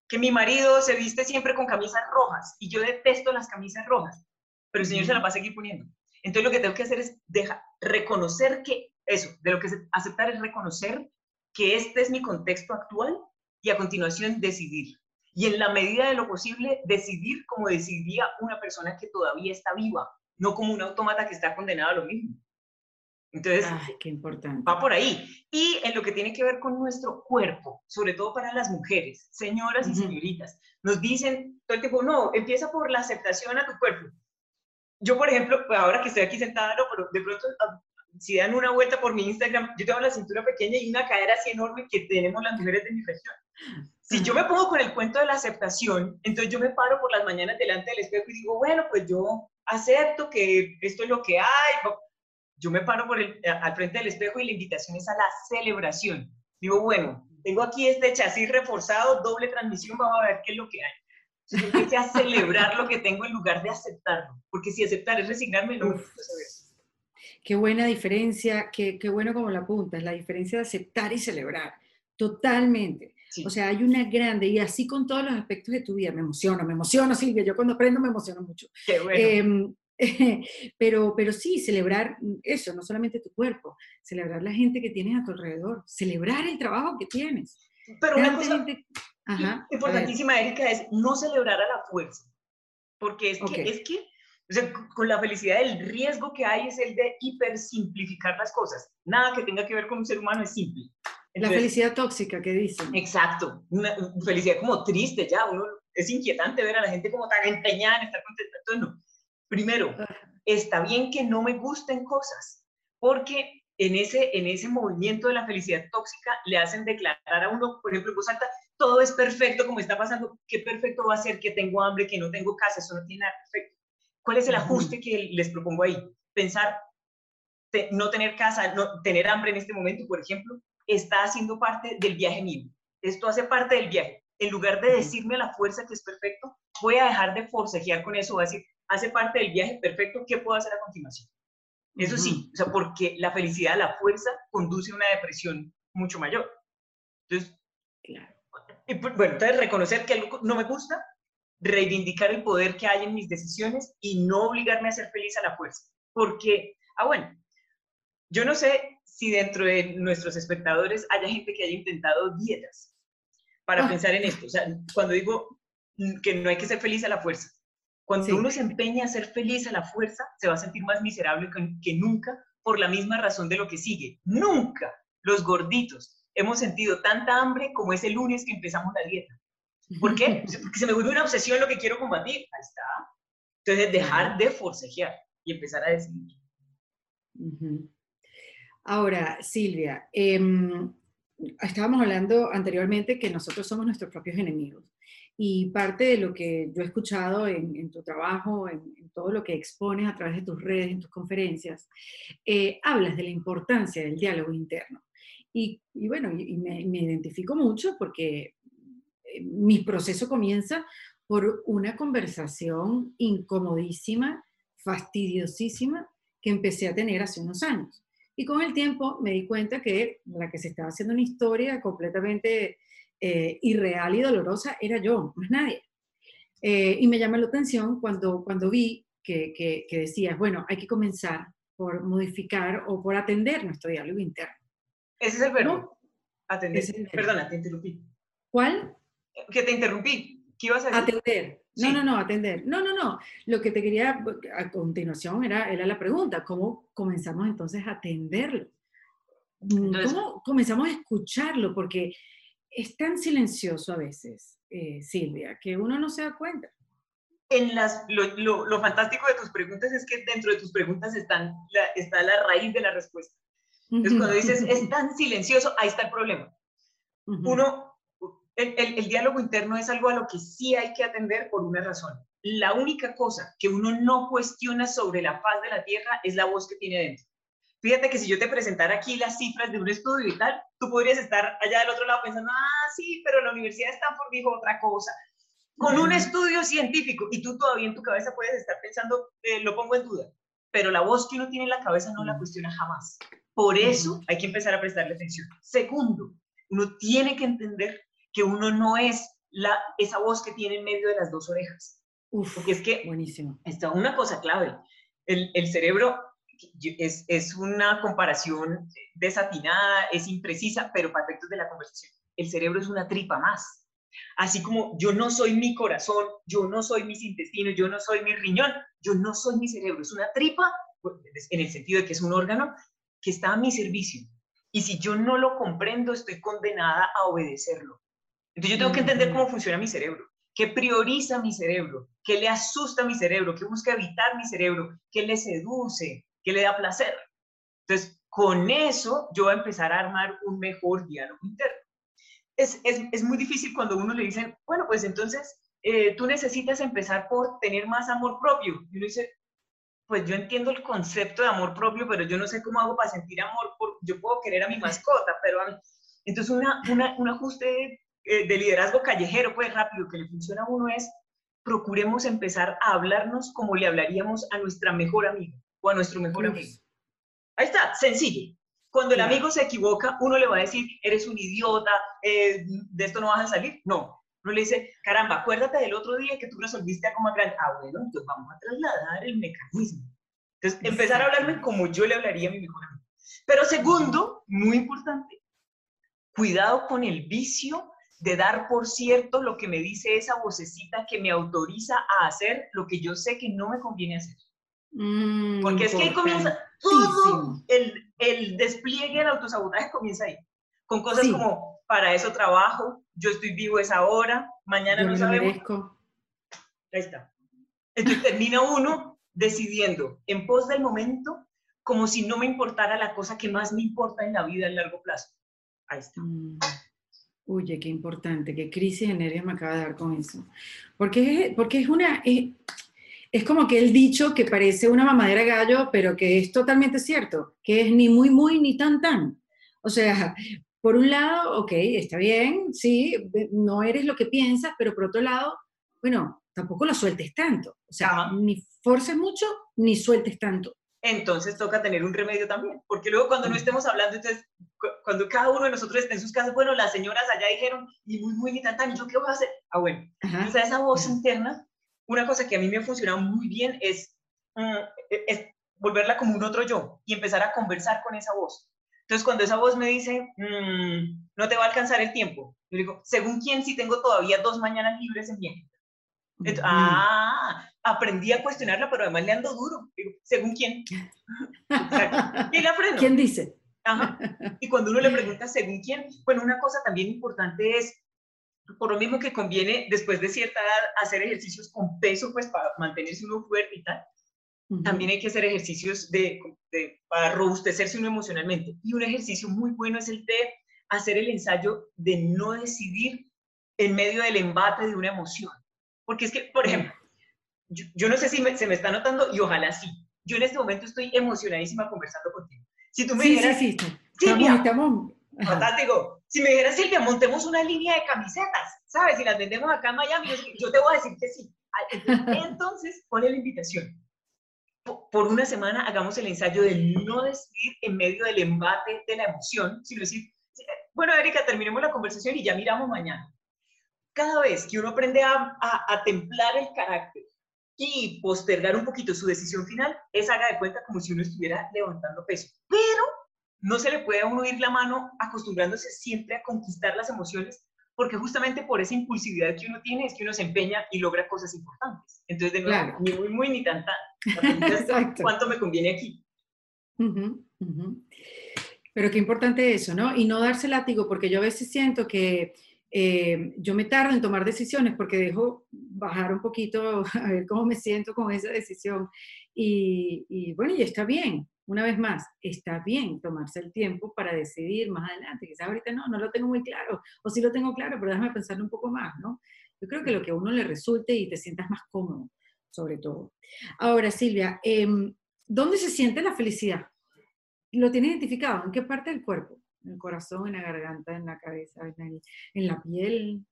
que mi marido se viste siempre con camisas rojas y yo detesto las camisas rojas, pero el Señor se las va a seguir poniendo. Entonces, lo que tengo que hacer es dejar, reconocer que eso, de lo que aceptar es reconocer que este es mi contexto actual y a continuación decidir. Y en la medida de lo posible, decidir como decidiría una persona que todavía está viva, no como un autómata que está condenado a lo mismo. Entonces, qué importante. va por ahí. Y en lo que tiene que ver con nuestro cuerpo, sobre todo para las mujeres, señoras y señoritas, nos dicen todo el tiempo, no, empieza por la aceptación a tu cuerpo. Yo, por ejemplo, ahora que estoy aquí sentada, no, pero de pronto, si dan una vuelta por mi Instagram, yo tengo la cintura pequeña y una cadera así enorme que tenemos las mujeres de mi región. Si yo me pongo con el cuento de la aceptación, entonces yo me paro por las mañanas delante del espejo y digo, bueno, pues yo acepto que esto es lo que hay. Yo me paro por el, al frente del espejo y la invitación es a la celebración. Digo, bueno, tengo aquí este chasis reforzado, doble transmisión, vamos a ver qué es lo que hay. Entonces yo empecé a celebrar lo que tengo en lugar de aceptarlo, porque si aceptar es resignarme, no Qué buena diferencia, qué, qué bueno como la apuntas, la diferencia de aceptar y celebrar. Totalmente. O sea, hay una grande, y así con todos los aspectos de tu vida, me emociono, me emociono, Silvia, yo cuando aprendo me emociono mucho. Qué bueno. Em, pero, pero sí, celebrar eso, no solamente tu cuerpo, celebrar la gente que tienes a tu alrededor, celebrar el trabajo que tienes. Pero una cosa importantísima, Erika, es no celebrar a la fuerza, porque es que, es que o sea, con la felicidad el riesgo que hay es el de hipersimplificar las cosas. Nada que tenga que ver con un ser humano es simple la felicidad tóxica que dicen. Exacto, una, felicidad como triste ya, uno, es inquietante ver a la gente como tan empeñada en estar contenta. Entonces, no. Primero, está bien que no me gusten cosas, porque en ese, en ese movimiento de la felicidad tóxica le hacen declarar a uno, por ejemplo, en voz alta, todo es perfecto como está pasando, qué perfecto va a ser que tengo hambre, que no tengo casa, eso no tiene nada perfecto. ¿Cuál es el ajuste que les propongo ahí? Pensar, no tener casa, no, tener hambre en este momento, por ejemplo, está haciendo parte del viaje mío. Esto hace parte del viaje. En lugar de decirme a la fuerza que es perfecto, voy a dejar de forcejear con eso, voy a decir, hace parte del viaje perfecto, ¿qué puedo hacer a continuación? Eso sí, o sea, porque la felicidad, la fuerza, conduce a una depresión mucho mayor. Entonces, claro. Pues, bueno, entonces reconocer que algo no me gusta, reivindicar el poder que hay en mis decisiones y no obligarme a ser feliz a la fuerza. Porque, ah, bueno, yo no sé si dentro de nuestros espectadores haya gente que haya intentado dietas para ah. pensar en esto. O sea, cuando digo que no hay que ser feliz a la fuerza, cuando uno se empeña a ser feliz a la fuerza, se va a sentir más miserable que, nunca por la misma razón de lo que sigue. Nunca los gorditos hemos sentido tanta hambre como ese lunes que empezamos la dieta. ¿Por qué? Porque se me vuelve una obsesión lo que quiero combatir. Ahí está. Entonces, dejar de forcejear y empezar a decidir. Ahora, Silvia, em, estábamos hablando anteriormente que nosotros somos nuestros propios enemigos. Y parte de lo que yo he escuchado en, tu trabajo, en, todo lo que expones a través de tus redes, en tus conferencias, eh, hablas de la importancia del diálogo interno. Y, bueno, me, me, identifico mucho porque eh, mi proceso comienza por una conversación incomodísima, fastidiosísima, que empecé a tener hace unos años. Y con el tiempo me di cuenta que la que se estaba haciendo una historia completamente eh, irreal y dolorosa era yo, más nadie. Eh, y me llamó la atención cuando, cuando vi que, que, decías, bueno, hay que comenzar por modificar o por atender nuestro diálogo interno. Ese es el verbo. Atender. Perdona, te interrumpí. ¿Cuál? Que te interrumpí. ¿Qué ibas a decir? Atender. No, no, no, atender. No, no, no. Lo que te quería a continuación era, era la pregunta, ¿cómo comenzamos entonces a atenderlo? Mm, ¿Cómo comenzamos a escucharlo? Porque es tan silencioso a veces, eh, Silvia, que uno no se da cuenta. En las, lo, lo, fantástico de tus preguntas es que dentro de tus preguntas están la, está la raíz de la respuesta. Entonces, cuando dices es tan silencioso, ahí está el problema. Uno el, diálogo interno es algo a lo que sí hay que atender por una razón. La única cosa que uno no cuestiona sobre la faz de la Tierra es la voz que tiene dentro. Fíjate que si yo te presentara aquí las cifras de un estudio y tal, tú podrías estar allá del otro lado pensando, ah, sí, pero la Universidad de Stanford dijo otra cosa. Con un estudio científico, y tú todavía en tu cabeza puedes estar pensando, eh, lo pongo en duda, pero la voz que uno tiene en la cabeza no la cuestiona jamás. Por eso hay que empezar a prestarle atención. Segundo, uno tiene que entender que uno no es la, esa voz que tiene en medio de las dos orejas. Uf, Porque es que buenísimo. está una cosa clave. El, el cerebro es, es, una comparación desatinada, es imprecisa, pero para efectos de la conversación. El cerebro es una tripa más. Así como yo no soy mi corazón, yo no soy mis intestinos, yo no soy mi riñón, yo no soy mi cerebro, es una tripa, en el sentido de que es un órgano que está a mi servicio. Y si yo no lo comprendo, estoy condenada a obedecerlo. Entonces yo tengo que entender cómo funciona mi cerebro, qué prioriza mi cerebro, qué le asusta a mi cerebro, qué busca evitar mi cerebro, qué le seduce, qué le da placer. Entonces, con eso yo voy a empezar a armar un mejor diálogo interno. Es, es, es muy difícil cuando uno le dicen, bueno, pues entonces eh, tú necesitas empezar por tener más amor propio. Y uno dice, pues yo entiendo el concepto de amor propio, pero yo no sé cómo hago para sentir amor. Por, yo puedo querer a mi mascota, pero a mí... Entonces, una, una, un ajuste eh, de liderazgo callejero, pues rápido, que le funciona a uno es, procuremos empezar a hablarnos como le hablaríamos a nuestra mejor amiga o a nuestro mejor amigo. Ahí está, sencillo. Cuando el amigo se equivoca, uno le va a decir, eres un idiota, eh, de esto no vas a salir. No, uno le dice, caramba, acuérdate del otro día que tú resolviste algo más grande. Ah, bueno, entonces vamos a trasladar el mecanismo. Entonces, empezar a hablarme como yo le hablaría a mi mejor amigo. Pero segundo, muy importante, cuidado con el vicio de dar por cierto lo que me dice esa vocecita que me autoriza a hacer lo que yo sé que no me conviene hacer. Mm, Porque es que ahí comienza todo el, el, despliegue del autosabotaje comienza ahí. Con cosas como, para eso trabajo, yo estoy vivo esa hora, mañana no sabemos. Ahí está. Entonces termina uno decidiendo en pos del momento como si no me importara la cosa que más me importa en la vida a largo plazo. Ahí está. Mm. Uy, qué importante, qué crisis de nervios me acaba de dar con eso. Porque, porque es una, es, como que el dicho que parece una mamadera gallo, pero que es totalmente cierto, que es ni muy, muy, ni tan, tan. O sea, por un lado, ok, está bien, sí, no eres lo que piensas, pero por otro lado, bueno, tampoco lo sueltes tanto. O sea, ni forces mucho, ni sueltes tanto entonces toca tener un remedio también, porque luego cuando no estemos hablando, entonces, cuando cada uno de nosotros esté en sus casas, bueno, las señoras allá dijeron, y muy, muy, ni tan, tan, ¿yo qué voy a hacer? Ah, bueno, o sea, esa voz interna, una cosa que a mí me ha funcionado muy bien es, mm, e, es volverla como un otro yo y empezar a conversar con esa voz. Entonces, cuando esa voz me dice, mm, no te va a alcanzar el tiempo, yo digo, según quién, si tengo todavía dos mañanas libres en mi ah, aprendí a cuestionarla, pero además le ando duro. ¿según quién? ¿Quién la aprendo? ¿Quién dice? Ajá. Y cuando uno le pregunta según quién, bueno, una cosa también importante es, por lo mismo que conviene después de cierta edad hacer ejercicios con peso, pues para mantenerse uno fuerte y tal, también hay que hacer ejercicios de, de, para robustecerse uno emocionalmente. Y un ejercicio muy bueno es el de hacer el ensayo de no decidir en medio del embate de una emoción. Porque es que, por ejemplo, yo, no sé si se me está notando y ojalá sí. Yo en este momento estoy emocionadísima conversando contigo. Si tú me dijeras, sí, sí, Silvia, estamos, fantástico. Si me dijeras, Silvia, montemos una línea de camisetas, ¿sabes? Si las vendemos acá en Miami, yo te voy a decir que sí. Entonces, pone la invitación. Por una semana hagamos el ensayo de no decidir en medio del embate de la emoción, sino decir, bueno, Erika, terminemos la conversación y ya miramos mañana cada vez que uno aprende a, a, templar el carácter y postergar un poquito su decisión final, es haga de cuenta como si uno estuviera levantando peso. Pero no se le puede a uno ir la mano acostumbrándose siempre a conquistar las emociones, porque justamente por esa impulsividad que uno tiene es que uno se empeña y logra cosas importantes. Entonces, de nuevo, ni muy, muy, ni tan, tan. ¿Cuánto me conviene aquí? Pero qué importante eso, ¿no? Y no darse látigo, porque yo a veces siento que eh, yo me tardo en tomar decisiones porque dejo bajar un poquito a ver cómo me siento con esa decisión. Y, bueno, y está bien, una vez más, está bien tomarse el tiempo para decidir más adelante. Quizás ahorita no, no lo tengo muy claro, o sí lo tengo claro, pero déjame pensarlo un poco más, ¿no? Yo creo que lo que a uno le resulte y te sientas más cómodo, sobre todo. Ahora, Silvia, em, ¿dónde se siente la felicidad? ¿Lo tienes identificado? ¿En qué parte del cuerpo? En el corazón, en la garganta, en la cabeza, en, la piel.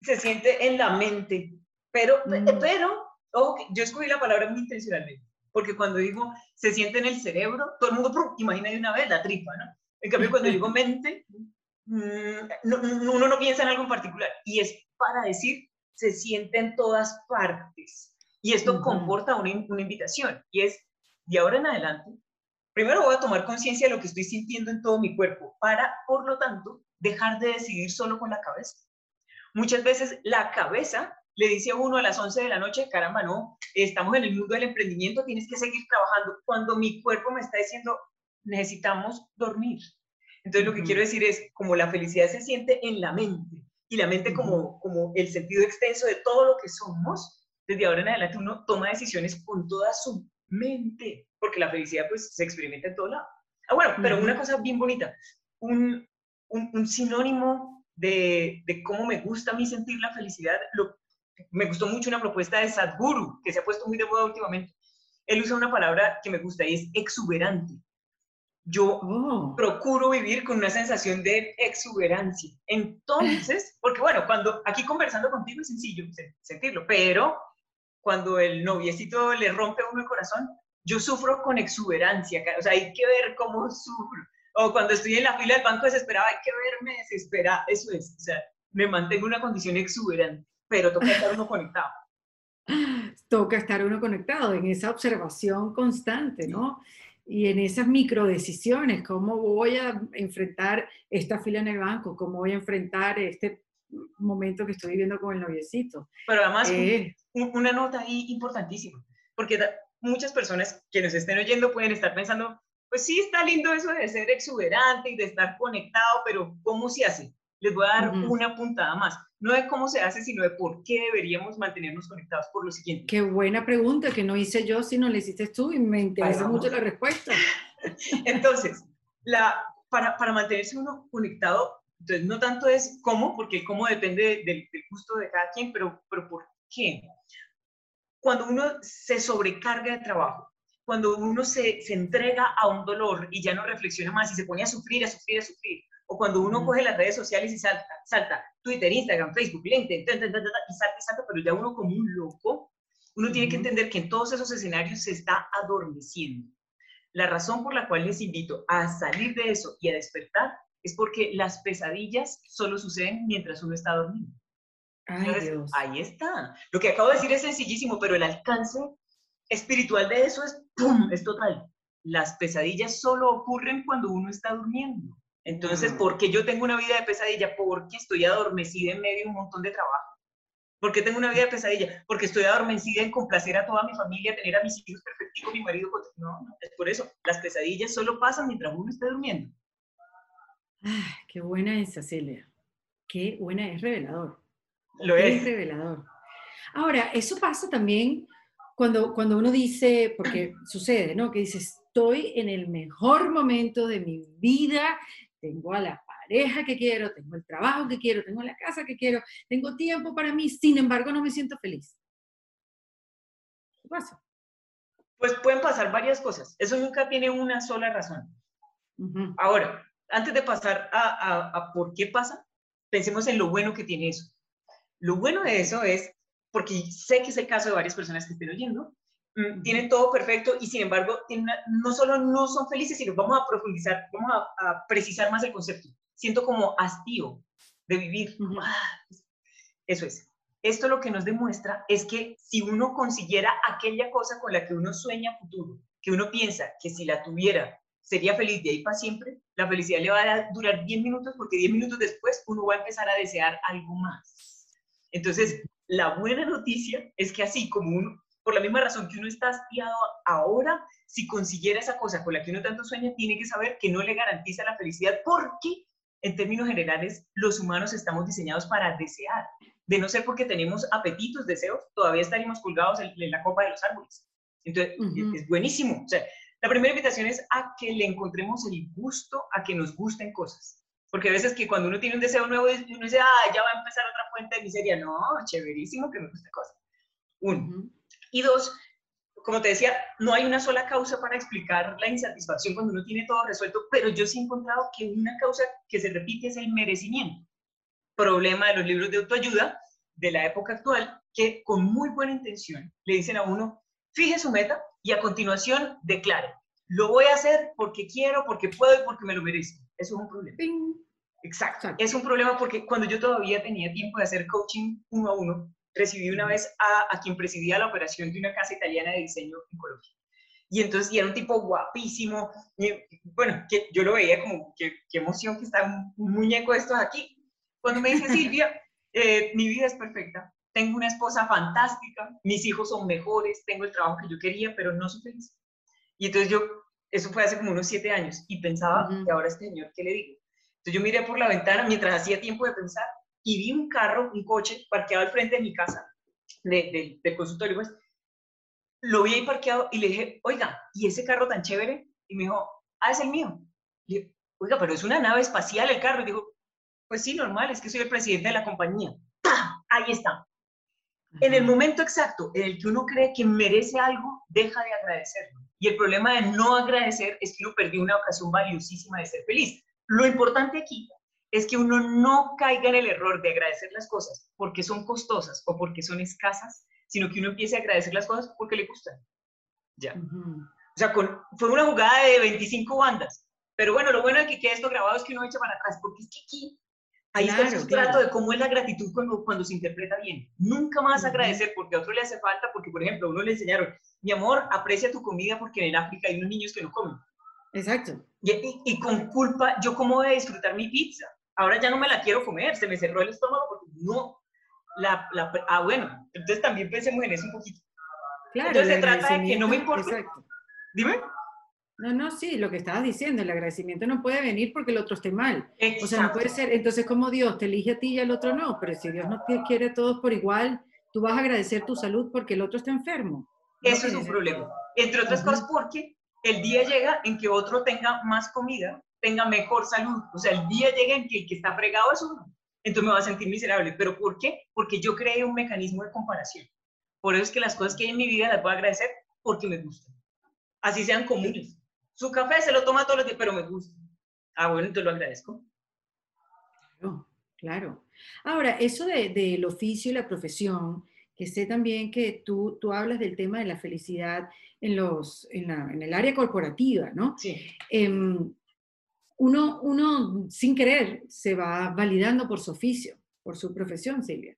Se siente en la mente, pero, mm. pero, yo escogí la palabra muy intencionalmente, porque cuando digo se siente en el cerebro, todo el mundo imagina de una vez la tripa, ¿no? En cambio, cuando digo mente, mm, uno no piensa en algo en particular, y es para decir se siente en todas partes. Y esto comporta una, una invitación, y es, de ahora en adelante, Primero voy a tomar conciencia de lo que estoy sintiendo en todo mi cuerpo para, por lo tanto, dejar de decidir solo con la cabeza. Muchas veces la cabeza le dice a uno a las 11 de la noche, caramba, no, estamos en el mundo del emprendimiento, tienes que seguir trabajando, cuando mi cuerpo me está diciendo, necesitamos dormir. Entonces lo que quiero decir es, como la felicidad se siente en la mente, y la mente como, como el sentido extenso de todo lo que somos, desde ahora en adelante uno toma decisiones con toda su mente, porque la felicidad pues se experimenta en todo lado. Ah, bueno, pero una cosa bien bonita, un, un, sinónimo de, de, cómo me gusta a mí sentir la felicidad, lo, me gustó mucho una propuesta de Sadhguru, que se ha puesto muy de moda últimamente. Él usa una palabra que me gusta y es exuberante. Yo oh. procuro vivir con una sensación de exuberancia. Entonces, porque bueno, cuando aquí conversando contigo es sencillo sentirlo, pero cuando el noviecito le rompe a uno el corazón, yo sufro con exuberancia. O sea, hay que ver cómo sufro. O cuando estoy en la fila del banco desesperado, hay que verme desesperada. Eso es. O sea, me mantengo en una condición exuberante, pero toca estar uno conectado. Toca estar uno conectado en esa observación constante, ¿no? y en esas micro decisiones, cómo voy a enfrentar esta fila en el banco, cómo voy a enfrentar este momento que estoy viviendo con el noviecito. Pero además, eh, una nota ahí importantísima, porque muchas personas que nos estén oyendo pueden estar pensando, pues sí, está lindo eso de ser exuberante y de estar conectado, pero ¿cómo se hace? Les voy a dar una puntada más. No de cómo se hace, sino de por qué deberíamos mantenernos conectados por lo siguiente. Qué buena pregunta que no hice yo, sino le hiciste tú y me interesa mucho la respuesta. Entonces, la, para, para mantenerse uno conectado, entonces no tanto es cómo, porque el cómo depende del, gusto de cada quien, pero, pero ¿por qué? Cuando uno se sobrecarga de trabajo, cuando uno se, se, entrega a un dolor y ya no reflexiona más y se pone a sufrir, a sufrir, a sufrir, o cuando uno coge las redes sociales y salta, salta Twitter, Instagram, Facebook, LinkedIn, y salta y salta, pero ya uno como un loco, uno tiene que entender que en todos esos escenarios se está adormeciendo. La razón por la cual les invito a salir de eso y a despertar es porque las pesadillas solo suceden mientras uno está dormido. Ahí está. Lo que acabo de decir es sencillísimo, pero el alcance espiritual de eso es, ¡pum!, es total. Las pesadillas solo ocurren cuando uno está durmiendo. Entonces, ¿por qué yo tengo una vida de pesadilla? Porque estoy adormecida en medio de un montón de trabajo. ¿Por qué tengo una vida de pesadilla? Porque estoy adormecida en complacer a toda mi familia, tener a mis hijos perfectos, mi marido. No, no, es por eso. Las pesadillas solo pasan mientras uno está durmiendo. Ah, qué buena es, Celia. Qué buena es revelador. Lo es. revelador. Ahora, eso pasa también cuando, cuando uno dice, porque sucede, ¿no? Que dice, estoy en el mejor momento de mi vida, tengo a la pareja que quiero, tengo el trabajo que quiero, tengo la casa que quiero, tengo tiempo para mí, sin embargo no me siento feliz. ¿Qué pasa? Pues pueden pasar varias cosas. Eso nunca tiene una sola razón. Ahora, antes de pasar a, por qué pasa, pensemos en lo bueno que tiene eso. Lo bueno de eso es, porque sé que es el caso de varias personas que estén oyendo, mm, tienen todo perfecto y sin embargo no solo no son felices, sino vamos a profundizar, vamos a, precisar más el concepto. Siento como hastío de vivir. Ah, eso es. Esto lo que nos demuestra es que si uno consiguiera aquella cosa con la que uno sueña futuro, que uno piensa que si la tuviera sería feliz de ahí para siempre, la felicidad le va a durar 10 minutos porque 10 minutos después uno va a empezar a desear algo más. Entonces, la buena noticia es que así como uno, por la misma razón que uno está hastiado ahora, si consiguiera esa cosa con la que uno tanto sueña, tiene que saber que no le garantiza la felicidad porque, en términos generales, los humanos estamos diseñados para desear. De no ser porque tenemos apetitos, deseos, todavía estaríamos colgados en, la copa de los árboles. Entonces, es buenísimo. O sea, la primera invitación es a que le encontremos el gusto a que nos gusten cosas. Porque a veces que cuando uno tiene un deseo nuevo, uno dice, ah, ya va a empezar otra fuente de miseria. No, chéverísimo que me guste cosas. Uno. Y dos, como te decía, no hay una sola causa para explicar la insatisfacción cuando uno tiene todo resuelto, pero yo sí he encontrado que una causa que se repite es el merecimiento. Problema de los libros de autoayuda de la época actual, que con muy buena intención le dicen a uno, fije su meta, y a continuación declare, lo voy a hacer porque quiero, porque puedo y porque me lo merezco. Eso es un problema. Exacto. Es un problema porque cuando yo todavía tenía tiempo de hacer coaching uno a uno, recibí una vez a, a quien presidía la operación de una casa italiana de diseño ecológico. Y entonces, y era un tipo guapísimo. Y, bueno, que yo lo veía como, qué, qué emoción que está un, muñeco de estos aquí. Cuando me dice, Silvia, eh, mi vida es perfecta, tengo una esposa fantástica, mis hijos son mejores, tengo el trabajo que yo quería, pero no soy feliz. Y entonces yo, eso fue hace como unos siete años, y pensaba, ¿y ahora este señor qué le digo? Entonces yo miré por la ventana mientras hacía tiempo de pensar y vi un carro, un coche parqueado al frente de mi casa, de, del consultorio, pues, lo vi ahí parqueado y le dije, oiga, ¿y ese carro tan chévere? Y me dijo, ah, es el mío. Y dije, oiga, pero es una nave espacial el carro. Y digo, pues sí, normal, es que soy el presidente de la compañía. Ahí está. En el momento exacto en el que uno cree que merece algo, deja de agradecerlo. Y el problema de no agradecer es que uno perdió una ocasión valiosísima de ser feliz. Lo importante aquí es que uno no caiga en el error de agradecer las cosas porque son costosas o porque son escasas, sino que uno empiece a agradecer las cosas porque le gustan. Ya. O sea, fue una jugada de 25 bandas. Pero bueno, lo bueno de que quede esto grabado es que uno echa para atrás, porque es que aquí Ahí está el sustrato de cómo es la gratitud cuando, cuando se interpreta bien. Nunca más agradecer porque a otro le hace falta, porque por ejemplo, a uno le enseñaron, mi amor, aprecia tu comida porque en África hay unos niños que no comen. Exacto. Y, y, con culpa, yo cómo voy a disfrutar mi pizza. Ahora ya no me la quiero comer, se me cerró el estómago porque no. La, la, ah, bueno, entonces también pensemos en eso un poquito. Claro, entonces se trata de que no me importa. Exacto. Dime. No, no, sí, lo que estabas diciendo, el agradecimiento no puede venir porque el otro esté mal. O sea, no puede ser, entonces como Dios te elige a ti y al otro no, pero si Dios no te quiere a todos por igual, tú vas a agradecer tu salud porque el otro está enfermo. Eso es un problema. Entre otras cosas porque el día llega en que otro tenga más comida, tenga mejor salud. O sea, el día llega en que el que está fregado es uno. Entonces me va a sentir miserable. ¿Pero por qué? Porque yo creé un mecanismo de comparación. Por eso es que las cosas que hay en mi vida las voy a agradecer porque me gustan. Así sean comunes. Su café se lo toma todos los días, pero me gusta. Ah, bueno, te lo agradezco. Claro, claro. Ahora, eso del de, oficio y la profesión, que sé también que tú, tú hablas del tema de la felicidad en, los, en, la, en el área corporativa, ¿no? Sí. Em, uno, uno, sin querer, se va validando por su oficio, por su profesión, Silvia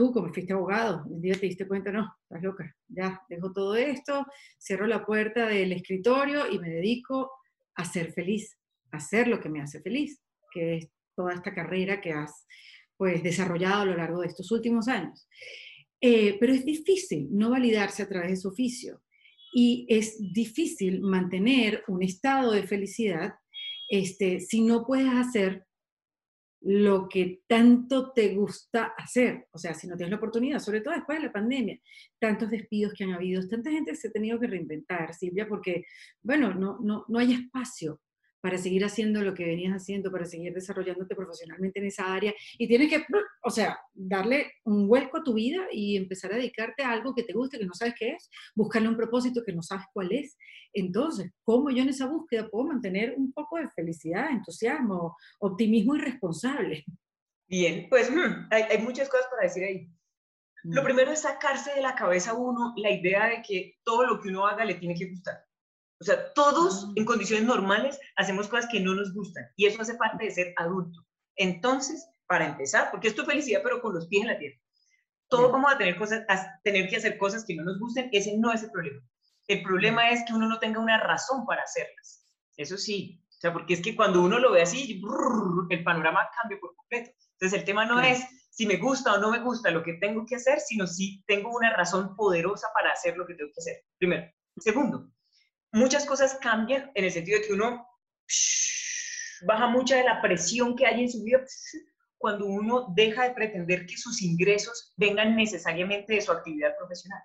tú como fuiste abogado, un día te diste cuenta, no, estás loca, ya, dejo todo esto, cierro la puerta del escritorio y me dedico a ser feliz, a hacer lo que me hace feliz, que es toda esta carrera que has pues desarrollado a lo largo de estos últimos años. Eh, pero es difícil no validarse a través de su oficio y es difícil mantener un estado de felicidad este, si no puedes hacer lo que tanto te gusta hacer. O sea, si no tienes la oportunidad, sobre todo después de la pandemia, tantos despidos que han habido, tanta gente se ha tenido que reinventar, Silvia, porque, bueno, no, no, no hay espacio para seguir haciendo lo que venías haciendo, para seguir desarrollándote profesionalmente en esa área. Y tienes que, o sea, darle un vuelco a tu vida y empezar a dedicarte a algo que te guste, que no sabes qué es, buscarle un propósito que no sabes cuál es. Entonces, ¿cómo yo en esa búsqueda puedo mantener un poco de felicidad, entusiasmo, optimismo y responsable? Bien, pues mm, hay, hay muchas cosas para decir ahí. Lo mm. primero es sacarse de la cabeza uno la idea de que todo lo que uno haga le tiene que gustar. O sea, todos ah. en condiciones normales hacemos cosas que no nos gustan y eso hace parte de ser adulto. Entonces, para empezar, porque esto es felicidad, pero con los pies en la tierra. Todos vamos a tener, cosas, a tener que hacer cosas que no nos gusten, ese no es el problema. El problema es que uno no tenga una razón para hacerlas. Eso sí, o sea, porque es que cuando uno lo ve así, el panorama cambia por completo. Entonces, el tema no es si me gusta o no me gusta lo que tengo que hacer, sino si tengo una razón poderosa para hacer lo que tengo que hacer. Primero. Segundo, muchas cosas cambian en el sentido de que uno baja mucha de la presión que hay en su vida cuando uno deja de pretender que sus ingresos vengan necesariamente de su actividad profesional.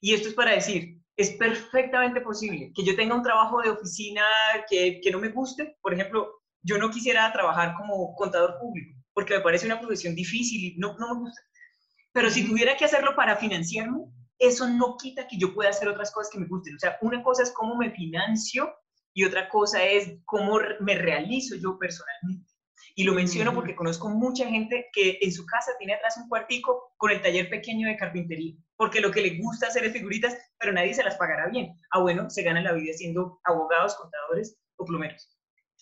Y esto es para decir, es perfectamente posible que yo tenga un trabajo de oficina que, que no me guste. Por ejemplo, yo no quisiera trabajar como contador público porque me parece una profesión difícil y no, no me gusta. Pero si tuviera que hacerlo para financiarme, eso no quita que yo pueda hacer otras cosas que me gusten. O sea, una cosa es cómo me financio y otra cosa es cómo me realizo yo personalmente. Y lo menciono porque conozco mucha gente que en su casa tiene atrás un cuartico con el taller pequeño de carpintería, porque lo que le gusta hacer es figuritas, pero nadie se las pagará bien. Ah, bueno, se gana la vida siendo abogados, contadores o plomeros.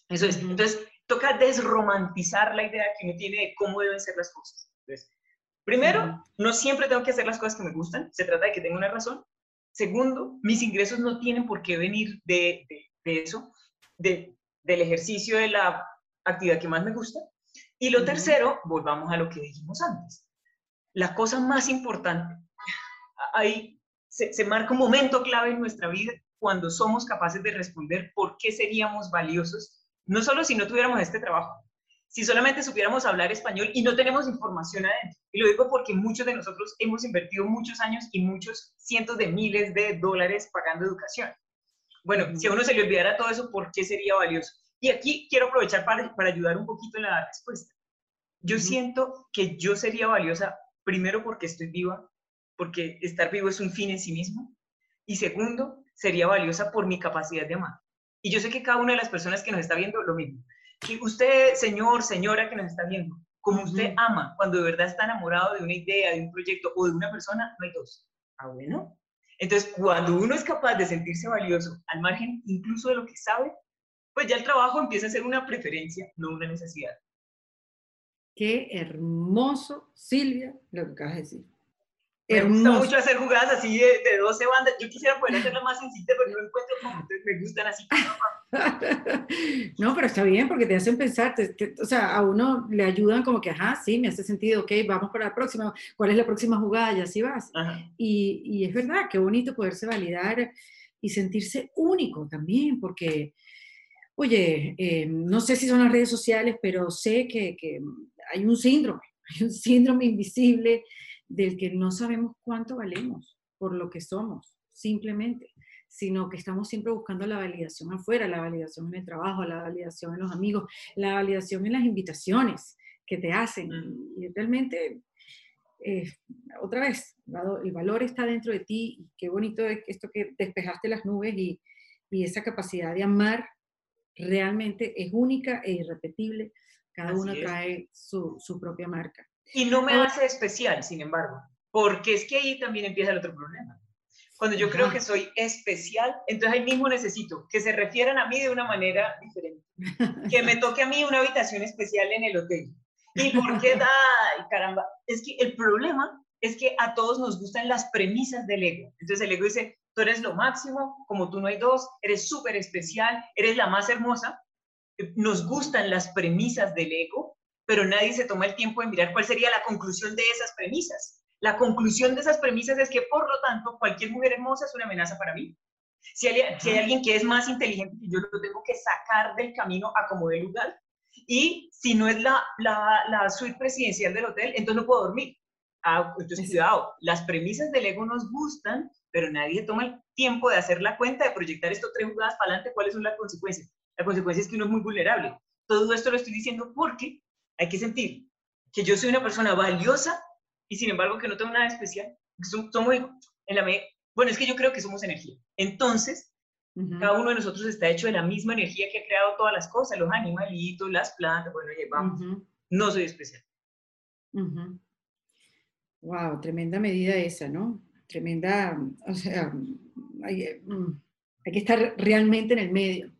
Eso es. Entonces, toca desromantizar la idea que uno tiene de cómo deben ser las cosas. Entonces, Primero, no siempre tengo que hacer las cosas que me gustan, se trata de que tenga una razón. Segundo, mis ingresos no tienen por qué venir de, eso, de, del ejercicio de la actividad que más me gusta. Y lo tercero, volvamos a lo que dijimos antes. la cosa más importante, ahí se, se marca un momento clave en nuestra vida cuando somos capaces de responder por qué seríamos valiosos, no solo si no tuviéramos este trabajo, si solamente supiéramos hablar español y no tenemos información adentro. Y lo digo porque muchos de nosotros hemos invertido muchos años y muchos cientos de miles de dólares pagando educación. Bueno, si a uno se le olvidara todo eso, ¿por qué sería valioso? Y aquí quiero aprovechar para, para ayudar un poquito en la respuesta. Yo siento que yo sería valiosa primero porque estoy viva, porque estar vivo es un fin en sí mismo. Y segundo, sería valiosa por mi capacidad de amar. Y yo sé que cada una de las personas que nos está viendo lo mismo que usted, señor, señora que nos está viendo, como usted ama, cuando de verdad está enamorado de una idea, de un proyecto o de una persona, no hay dos. Ah, bueno. Entonces, cuando uno es capaz de sentirse valioso, al margen incluso de lo que sabe, pues ya el trabajo empieza a ser una preferencia, no una necesidad. Qué hermoso, Silvia, lo que acabas de decir. Me gusta mucho hacer jugadas así de, 12 bandas. Yo quisiera poder hacerla más sencilla, pero no encuentro cómo. me gustan así. no, pero está bien porque te hacen pensar, o sea, a uno le ayudan como que, ajá, sí, me hace sentido, ok, vamos para la próxima, ¿cuál es la próxima jugada? Y así vas. Y, y, es verdad, qué bonito poderse validar y sentirse único también, porque, oye, eh, no sé si son las redes sociales, pero sé que, que hay un síndrome, hay un síndrome invisible del que no sabemos cuánto valemos por lo que somos, simplemente sino que estamos siempre buscando la validación afuera, la validación en el trabajo, la validación en los amigos, la validación en las invitaciones que te hacen. Y realmente, eh, otra vez, el valor está dentro de ti y qué bonito es esto que despejaste las nubes y, y esa capacidad de amar realmente es única e irrepetible. Cada uno trae su, su, propia marca. Y no me hace especial, sin embargo, porque es que ahí también empieza el otro problema cuando yo creo que soy especial, entonces ahí mismo necesito que se refieran a mí de una manera diferente, que me toque a mí una habitación especial en el hotel. ¿Y por qué? Ay, caramba, es que el problema es que a todos nos gustan las premisas del ego. Entonces el ego dice, tú eres lo máximo, como tú no hay dos, eres súper especial, eres la más hermosa. Nos gustan las premisas del ego, pero nadie se toma el tiempo de mirar cuál sería la conclusión de esas premisas. La conclusión de esas premisas es que, por lo tanto, cualquier mujer hermosa es una amenaza para mí. Si hay, alguien que es más inteligente, yo lo tengo que sacar del camino a como de lugar. Y si no es la, la, suite presidencial del hotel, entonces no puedo dormir. Ah, entonces, cuidado, las premisas del ego nos gustan, pero nadie toma el tiempo de hacer la cuenta, de proyectar esto tres jugadas para adelante, cuáles son las consecuencias. La consecuencia es que uno es muy vulnerable. Todo esto lo estoy diciendo porque hay que sentir que yo soy una persona valiosa y sin embargo que no tengo nada especial. Somos en la bueno, es que yo creo que somos energía. Entonces, cada uno de nosotros está hecho de la misma energía que ha creado todas las cosas, los animalitos, las plantas, bueno, vamos, no soy especial. Wow, tremenda medida esa, ¿no? Tremenda, o sea, hay, mm, hay que estar realmente en el medio.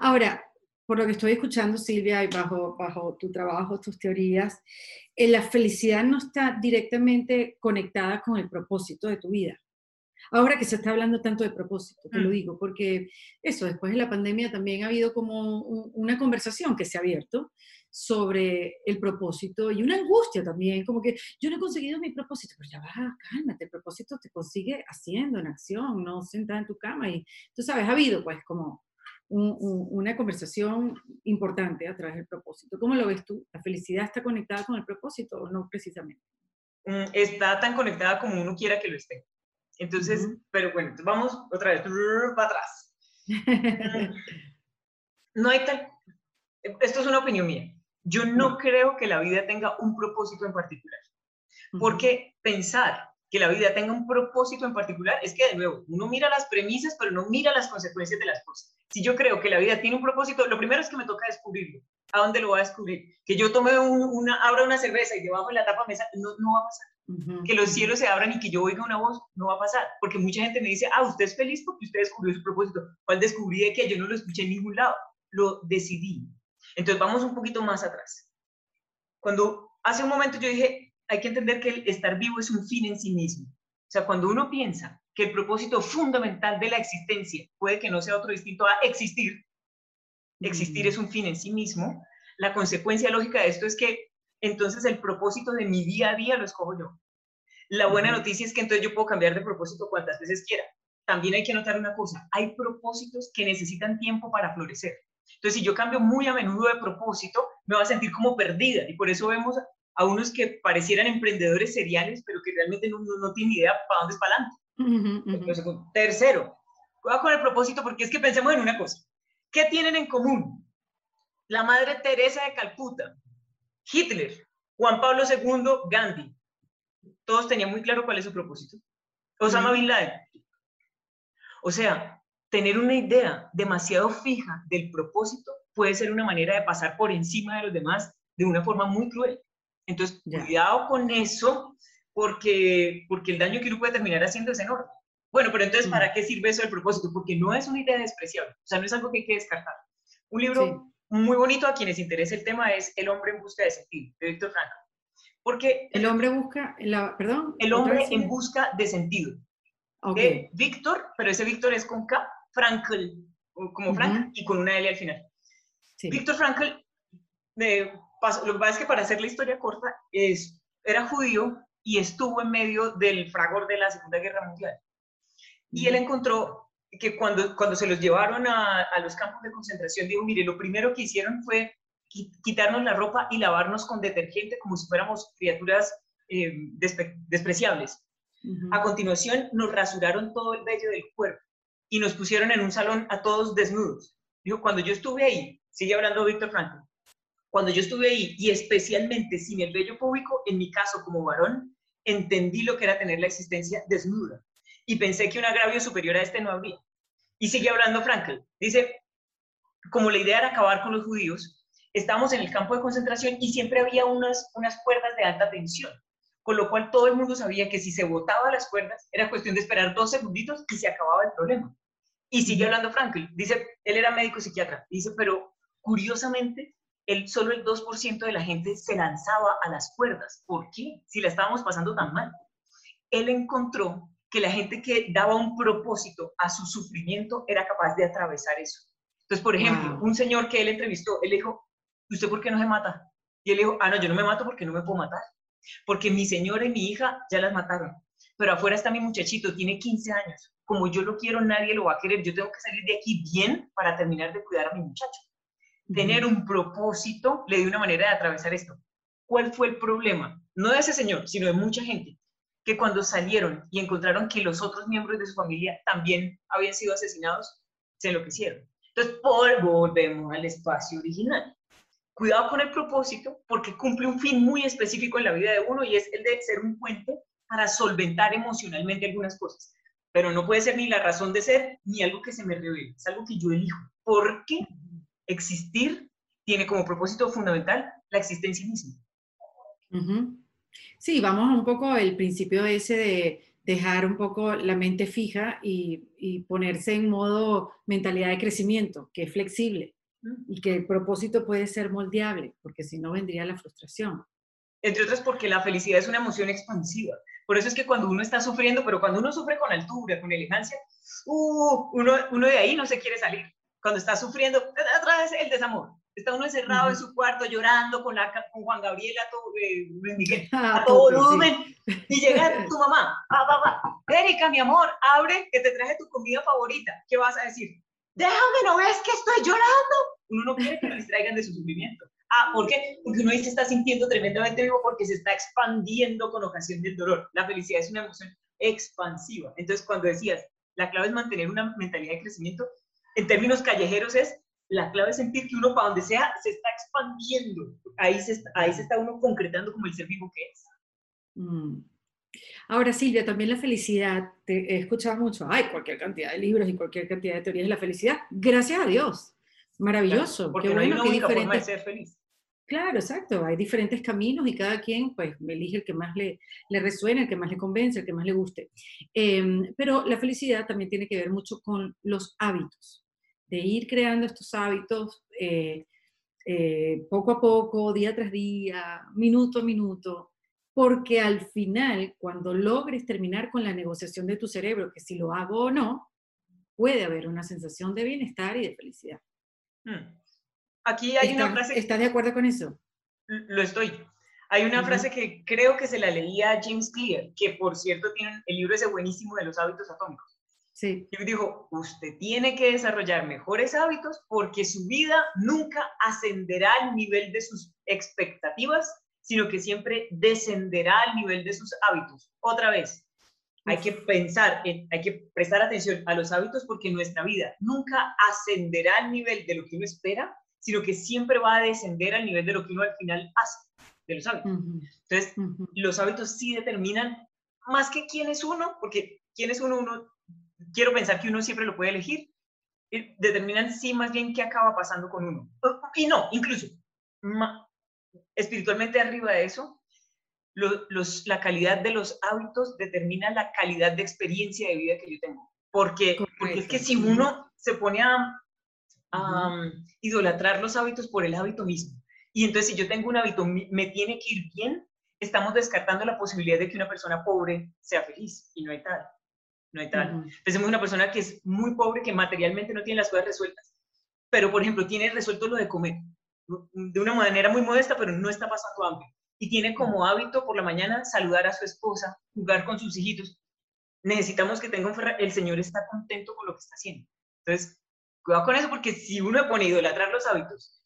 Ahora, por lo que estoy escuchando, Silvia, y bajo, bajo tu trabajo, tus teorías, eh, la felicidad no está directamente conectada con el propósito de tu vida. Ahora que se está hablando tanto de propósito, te lo mm. digo, porque eso, después de la pandemia también ha habido como una conversación que se ha abierto sobre el propósito y una angustia también, como que yo no he conseguido mi propósito, pero ya va, cálmate, el propósito te consigue haciendo en acción, no sentada en tu cama y tú sabes, ha habido pues como una conversación importante a través del propósito. ¿Cómo lo ves tú? ¿La felicidad está conectada con el propósito o no precisamente? Mm, está tan conectada como uno quiera que lo esté. Entonces, pero bueno, vamos otra vez para atrás. no hay tal... Esto es una opinión mía. Yo no creo que la vida tenga un propósito en particular. Porque pensar que la vida tenga un propósito en particular, es que de nuevo, uno mira las premisas, pero no mira las consecuencias de las cosas. Si yo creo que la vida tiene un propósito, lo primero es que me toca descubrirlo. ¿A dónde lo voy a descubrir? Que yo tome una, abra una cerveza y debajo de la tapa mesa, no, no va a pasar. Que los cielos se abran y que yo oiga una voz, no va a pasar. Porque mucha gente me dice, ah, usted es feliz porque usted descubrió su propósito. ¿Cuál descubrí de que yo no lo escuché en ningún lado? Lo decidí. Entonces vamos un poquito más atrás. Cuando hace un momento yo dije, hay que entender que el estar vivo es un fin en sí mismo. O sea, cuando uno piensa que el propósito fundamental de la existencia puede que no sea otro distinto a existir, existir es un fin en sí mismo, la consecuencia lógica de esto es que entonces el propósito de mi día a día lo escojo yo. La buena noticia es que entonces yo puedo cambiar de propósito cuantas veces quiera. También hay que notar una cosa, hay propósitos que necesitan tiempo para florecer. Entonces, si yo cambio muy a menudo de propósito, me voy a sentir como perdida. Y por eso vemos a unos que parecieran emprendedores seriales, pero que realmente no, no, tienen idea para dónde es para adelante. tercero, voy con el propósito porque es que pensemos en una cosa. ¿Qué tienen en común? La Madre Teresa de Calcuta, Hitler, Juan Pablo II, Gandhi. Todos tenían muy claro cuál es su propósito. Osama Bin Laden. O sea, tener una idea demasiado fija del propósito puede ser una manera de pasar por encima de los demás de una forma muy cruel. Entonces, cuidado con eso, porque, porque el daño que uno puede terminar haciendo es enorme. Bueno, pero entonces, ¿para qué sirve eso del propósito? Porque no es una idea despreciable, o sea, no es algo que hay que descartar. Un libro muy bonito a quienes interesa el tema es El hombre en busca de sentido, de Víctor Frankl. Porque... El hombre busca, la, perdón. El hombre en busca de sentido. Okay. Víctor, pero ese Víctor es con K, Frankl, como Frank, y con una L al final. Víctor Frankl, eh, lo que pasa es que para hacer la historia corta, es, era judío y estuvo en medio del fragor de la Segunda Guerra Mundial. Y él encontró que cuando, cuando se los llevaron a, a, los campos de concentración, dijo, mire, lo primero que hicieron fue quitarnos la ropa y lavarnos con detergente como si fuéramos criaturas eh, despreciables. A continuación, nos rasuraron todo el vello del cuerpo y nos pusieron en un salón a todos desnudos. Dijo, cuando yo estuve ahí, sigue hablando Víctor Franco, cuando yo estuve ahí y especialmente sin el vello público, en mi caso como varón, entendí lo que era tener la existencia desnuda y pensé que un agravio superior a este no habría. Y sigue hablando Frankel. Dice, como la idea era acabar con los judíos, estábamos en el campo de concentración y siempre había unas, unas cuerdas de alta tensión, con lo cual todo el mundo sabía que si se botaba las cuerdas era cuestión de esperar dos segunditos y se acababa el problema. Y sigue hablando Frankel. Dice, él era médico psiquiatra. Dice, pero curiosamente, el, solo el 2% de la gente se lanzaba a las cuerdas. ¿Por qué? Si la estábamos pasando tan mal. Él encontró que la gente que daba un propósito a su sufrimiento era capaz de atravesar eso. Entonces, por ejemplo, un señor que él entrevistó, él dijo, ¿usted por qué no se mata? Y él dijo, ah, no, yo no me mato porque no me puedo matar. Porque mi señora y mi hija ya las mataron. Pero afuera está mi muchachito, tiene 15 años. Como yo lo quiero, nadie lo va a querer. Yo tengo que salir de aquí bien para terminar de cuidar a mi muchacho. Tener un propósito le dio una manera de atravesar esto. ¿Cuál fue el problema? No de ese señor, sino de mucha gente que cuando salieron y encontraron que los otros miembros de su familia también habían sido asesinados, se enloquecieron. Entonces, por, volvemos al espacio original. Cuidado con el propósito porque cumple un fin muy específico en la vida de uno y es el de ser un puente para solventar emocionalmente algunas cosas. Pero no puede ser ni la razón de ser ni algo que se me revele, es algo que yo elijo. Porque existir tiene como propósito fundamental la existencia misma. Sí, vamos a un poco el principio ese de dejar un poco la mente fija y, ponerse en modo mentalidad de crecimiento, que es flexible y que el propósito puede ser moldeable, porque si no vendría la frustración. Entre otras porque la felicidad es una emoción expansiva. Por eso es que cuando uno está sufriendo, pero cuando uno sufre con altura, con elegancia, uh, uno, uno de ahí no se quiere salir. Cuando está sufriendo, otra vez el desamor. Está uno encerrado en su cuarto llorando con, la, con Juan Gabriel a todo, eh, a todo volumen. Y llega tu mamá, va. Erika, mi amor, abre que te traje tu comida favorita. ¿Qué vas a decir? Déjame, ¿no ves que estoy llorando? Uno no quiere que lo distraigan de su sufrimiento. Ah, ¿por qué? Porque uno dice está sintiendo tremendamente vivo porque se está expandiendo con ocasión del dolor. La felicidad es una emoción expansiva. Entonces, cuando decías, la clave es mantener una mentalidad de crecimiento, en términos callejeros es la clave es sentir que uno para donde sea se está expandiendo. Ahí se, ahí se está uno concretando como el ser vivo que es. Mm. Ahora, Silvia, también la felicidad, te he escuchado mucho, hay cualquier cantidad de libros y cualquier cantidad de teorías de la felicidad. Gracias a Dios. Maravilloso. porque no hay una única forma de ser feliz. Claro, exacto. Hay diferentes caminos y cada quien pues elige el que más le, le resuene, el que más le convence, el que más le guste. Em, pero la felicidad también tiene que ver mucho con los hábitos de ir creando estos hábitos eh, eh, poco a poco, día tras día, minuto a minuto, porque al final, cuando logres terminar con la negociación de tu cerebro, que si lo hago o no, puede haber una sensación de bienestar y de felicidad. Hmm. Aquí hay una frase... ¿Estás de acuerdo con eso? Lo estoy. Hay una frase que creo que se la leía a James Clear, que por cierto tiene el libro ese buenísimo de los hábitos atómicos. Sí. Y dijo, usted tiene que desarrollar mejores hábitos porque su vida nunca ascenderá al nivel de sus expectativas, sino que siempre descenderá al nivel de sus hábitos. Otra vez, hay que pensar, hay que prestar atención a los hábitos porque nuestra vida nunca ascenderá al nivel de lo que uno espera, sino que siempre va a descender al nivel de lo que uno al final hace, de los hábitos. Entonces, los hábitos sí determinan más que quién es uno, porque quién es uno, uno, quiero pensar que uno siempre lo puede elegir, determinan sí más bien qué acaba pasando con uno. Y no, incluso, espiritualmente arriba de eso, los, la calidad de los hábitos determina la calidad de experiencia de vida que yo tengo. Porque, porque es que si uno se pone a, idolatrar los hábitos por el hábito mismo, y entonces si yo tengo un hábito, me tiene que ir bien, estamos descartando la posibilidad de que una persona pobre sea feliz, y no hay tal. No hay tal. Pensemos en una persona que es muy pobre, que materialmente no tiene las cosas resueltas, pero por ejemplo tiene resuelto lo de comer de una manera muy modesta, pero no está pasando hambre y tiene como hábito por la mañana saludar a su esposa, jugar con sus hijitos, necesitamos que tenga un El Señor está contento con lo que está haciendo. Entonces, cuidado con eso porque si uno ha ponido idolatrar los hábitos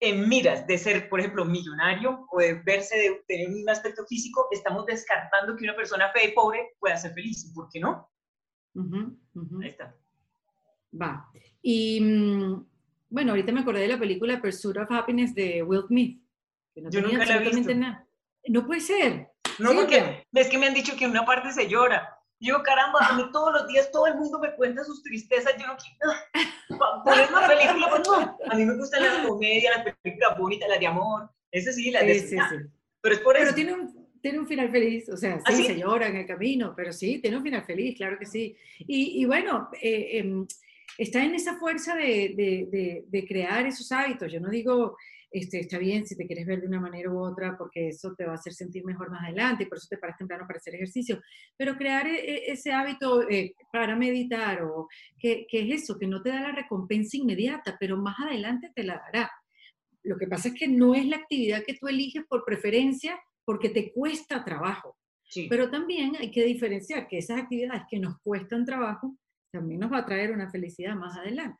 en miras de ser, por ejemplo, millonario o de verse, de tener un aspecto físico, estamos descartando que una persona fe y pobre pueda ser feliz. ¿Por qué no? Ahí está. Va. Y mm, bueno, ahorita me acordé de la película Pursuit of Happiness de Will Smith yo nunca la he visto. Nada. No puede ser. No, porque es que me han dicho que en una parte se llora. Yo, caramba, a mí todos los días todo el mundo me cuenta sus tristezas. Yo no quiero. Poner una película, pues no. A mí me gustan las comedias, las películas bonitas, las de amor. Ese sí, las de. Sí, sí, Pero es por eso. Tiene un, tiene un final feliz. O sea, ¿Ah, sí, se llora en el camino, pero sí, tiene un final feliz, claro que sí. Y, y bueno, eh, em, está en esa fuerza de, de, de, de crear esos hábitos. Yo no digo este, está bien si te quieres ver de una manera u otra, porque eso te va a hacer sentir mejor más adelante y por eso te paras temprano para hacer ejercicio. Pero crear e, e, ese hábito eh, para meditar o que, es eso, que no te da la recompensa inmediata, pero más adelante te la dará. Lo que pasa es que no es la actividad que tú eliges por preferencia porque te cuesta trabajo. Pero también hay que diferenciar que esas actividades que nos cuestan trabajo también nos va a traer una felicidad más adelante.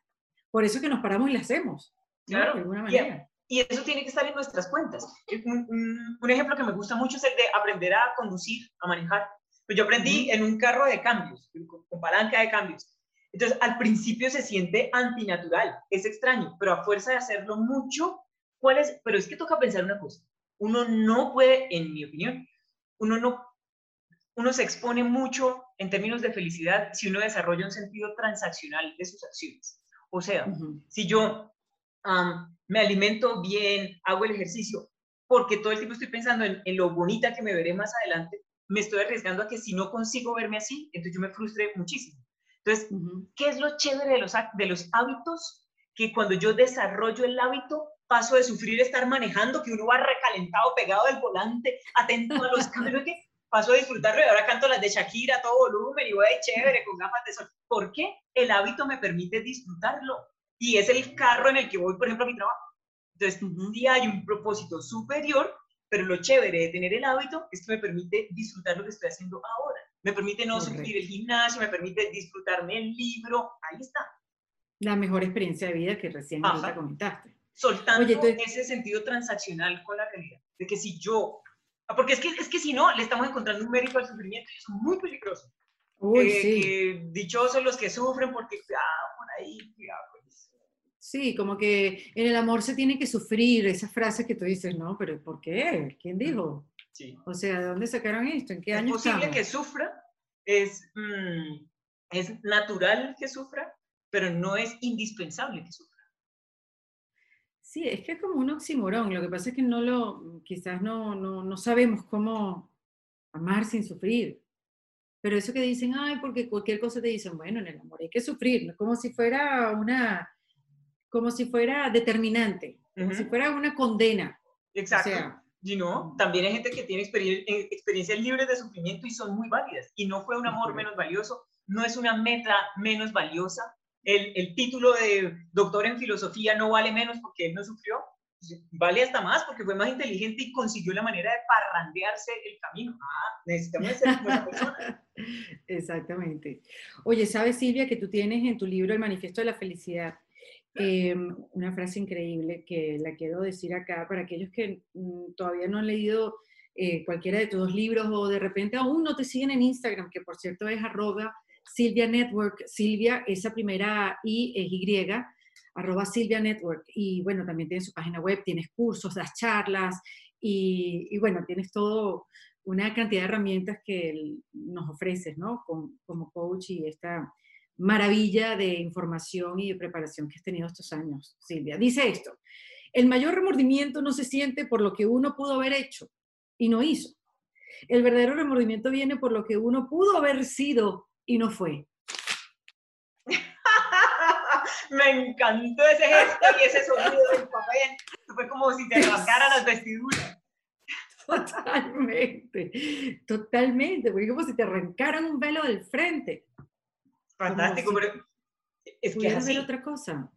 Por eso que nos paramos y la hacemos. Claro, de alguna manera. Y eso tiene que estar en nuestras cuentas. Un, ejemplo que me gusta mucho es el de aprender a conducir, a manejar. Pues yo aprendí en un carro de cambios, con, palanca de cambios. Entonces, al principio se siente antinatural, es extraño, pero a fuerza de hacerlo mucho, ¿cuál es? Pero es que toca pensar una cosa. Uno no puede, en mi opinión, uno no, uno se expone mucho en términos de felicidad si uno desarrolla un sentido transaccional de sus acciones. O sea, si yo me alimento bien, hago el ejercicio, porque todo el tiempo estoy pensando en, lo bonita que me veré más adelante, me estoy arriesgando a que si no consigo verme así, entonces yo me frustre muchísimo. Entonces, ¿qué es lo chévere de los, de los hábitos? Que cuando yo desarrollo el hábito, paso de sufrir estar manejando, que uno va recalentado, pegado del volante, atento a los cambios, que paso a disfrutarlo y ahora canto las de Shakira a todo volumen y voy de chévere con gafas de sol. ¿Por qué? El hábito me permite disfrutarlo y es el carro en el que voy, por ejemplo, a mi trabajo. Entonces, sí hay un propósito superior, pero lo chévere de tener el hábito es que me permite disfrutar lo que estoy haciendo ahora. Me permite no sufrir el gimnasio, me permite disfrutarme el libro. Ahí está. La mejor experiencia de vida que recién comentaste. Soltando ese sentido transaccional con la realidad. De que si yo... Porque es que, es que si no, le estamos encontrando un mérito al sufrimiento y es muy peligroso. Uy, sí. dichosos los que sufren porque, ah, por ahí, cuidado Sí, como que en el amor se tiene que sufrir, esa frase que tú dices, no, pero ¿por qué? ¿Quién dijo? Sí. O sea, ¿de dónde sacaron esto? ¿En qué año Es posible que sufra, es, mm, es natural que sufra, pero no es indispensable que sufra. Sí, es que es como un oximorón. Lo que pasa es que no lo, quizás no, no, no sabemos cómo amar sin sufrir. Pero eso que dicen, ay, porque cualquier cosa te dicen, bueno, en el amor hay que sufrir, como si fuera una, como si fuera determinante, como si fuera una condena. Exacto. y no, también hay gente que tiene eh, experiencias libres de sufrimiento y son muy válidas. Y no fue un amor menos valioso, no es una meta menos valiosa. El, el, título de doctor en filosofía no vale menos porque él no sufrió. vale hasta más porque fue más inteligente y consiguió la manera de parrandearse el camino. Ah, necesitamos ser buena persona. Exactamente. Oye, ¿sabes, Silvia, que tú tienes en tu libro El Manifiesto de la Felicidad em, una frase increíble que la quiero decir acá para aquellos que mm, todavía no han leído eh, cualquiera de tus dos libros o de repente aún no te siguen en Instagram, que por cierto es arroba Silvia Network, Silvia, esa primera I es Y, arroba Silvia Network. Y bueno, también tienes su página web, tienes cursos, das charlas y, bueno, tienes todo una cantidad de herramientas que nos ofreces, ¿no? como coach y esta maravilla de información y de preparación que has tenido estos años, Silvia. Dice esto, el mayor remordimiento no se siente por lo que uno pudo haber hecho y no hizo. El verdadero remordimiento viene por lo que uno pudo haber sido y no fue. Me encantó ese gesto y ese sonido del papel. Fue como si te rasgaran las vestiduras. Totalmente, totalmente, fue como si te arrancaran un velo del frente. Fantástico, pero es que es así. otra cosa.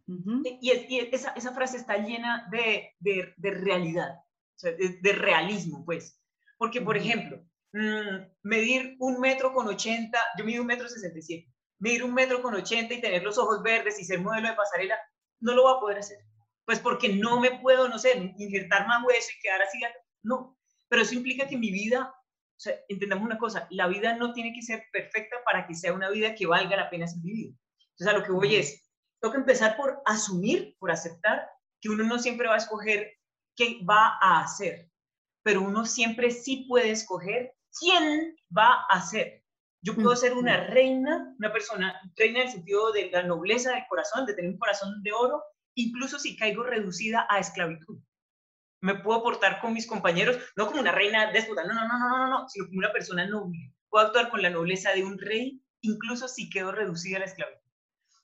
Y, esa, esa, frase está llena de, de, de realidad, o sea, de, realismo, pues. Porque, por ejemplo, mm, medir un metro con 80, yo mido un metro 67, medir un metro con 80 y tener los ojos verdes y ser modelo de pasarela, no lo voy a poder hacer. Pues porque no me puedo, no sé, injertar más hueso y quedar así. No, pero eso implica que mi vida, o sea, entendamos una cosa, la vida no tiene que ser perfecta para que sea una vida que valga la pena ser vivida. Entonces, a lo que voy es, que empezar por asumir, por aceptar que uno no siempre va a escoger qué va a hacer, pero uno siempre sí puede escoger quién va a ser. Yo puedo ser una reina, una persona, reina en el sentido de la nobleza del corazón, de tener un corazón de oro, incluso si caigo reducida a esclavitud. Me puedo portar con mis compañeros, no como una reina déspota, no, no, no, no, no, no, sino como una persona noble. Puedo actuar con la nobleza de un rey, incluso si quedo reducida a la esclavitud.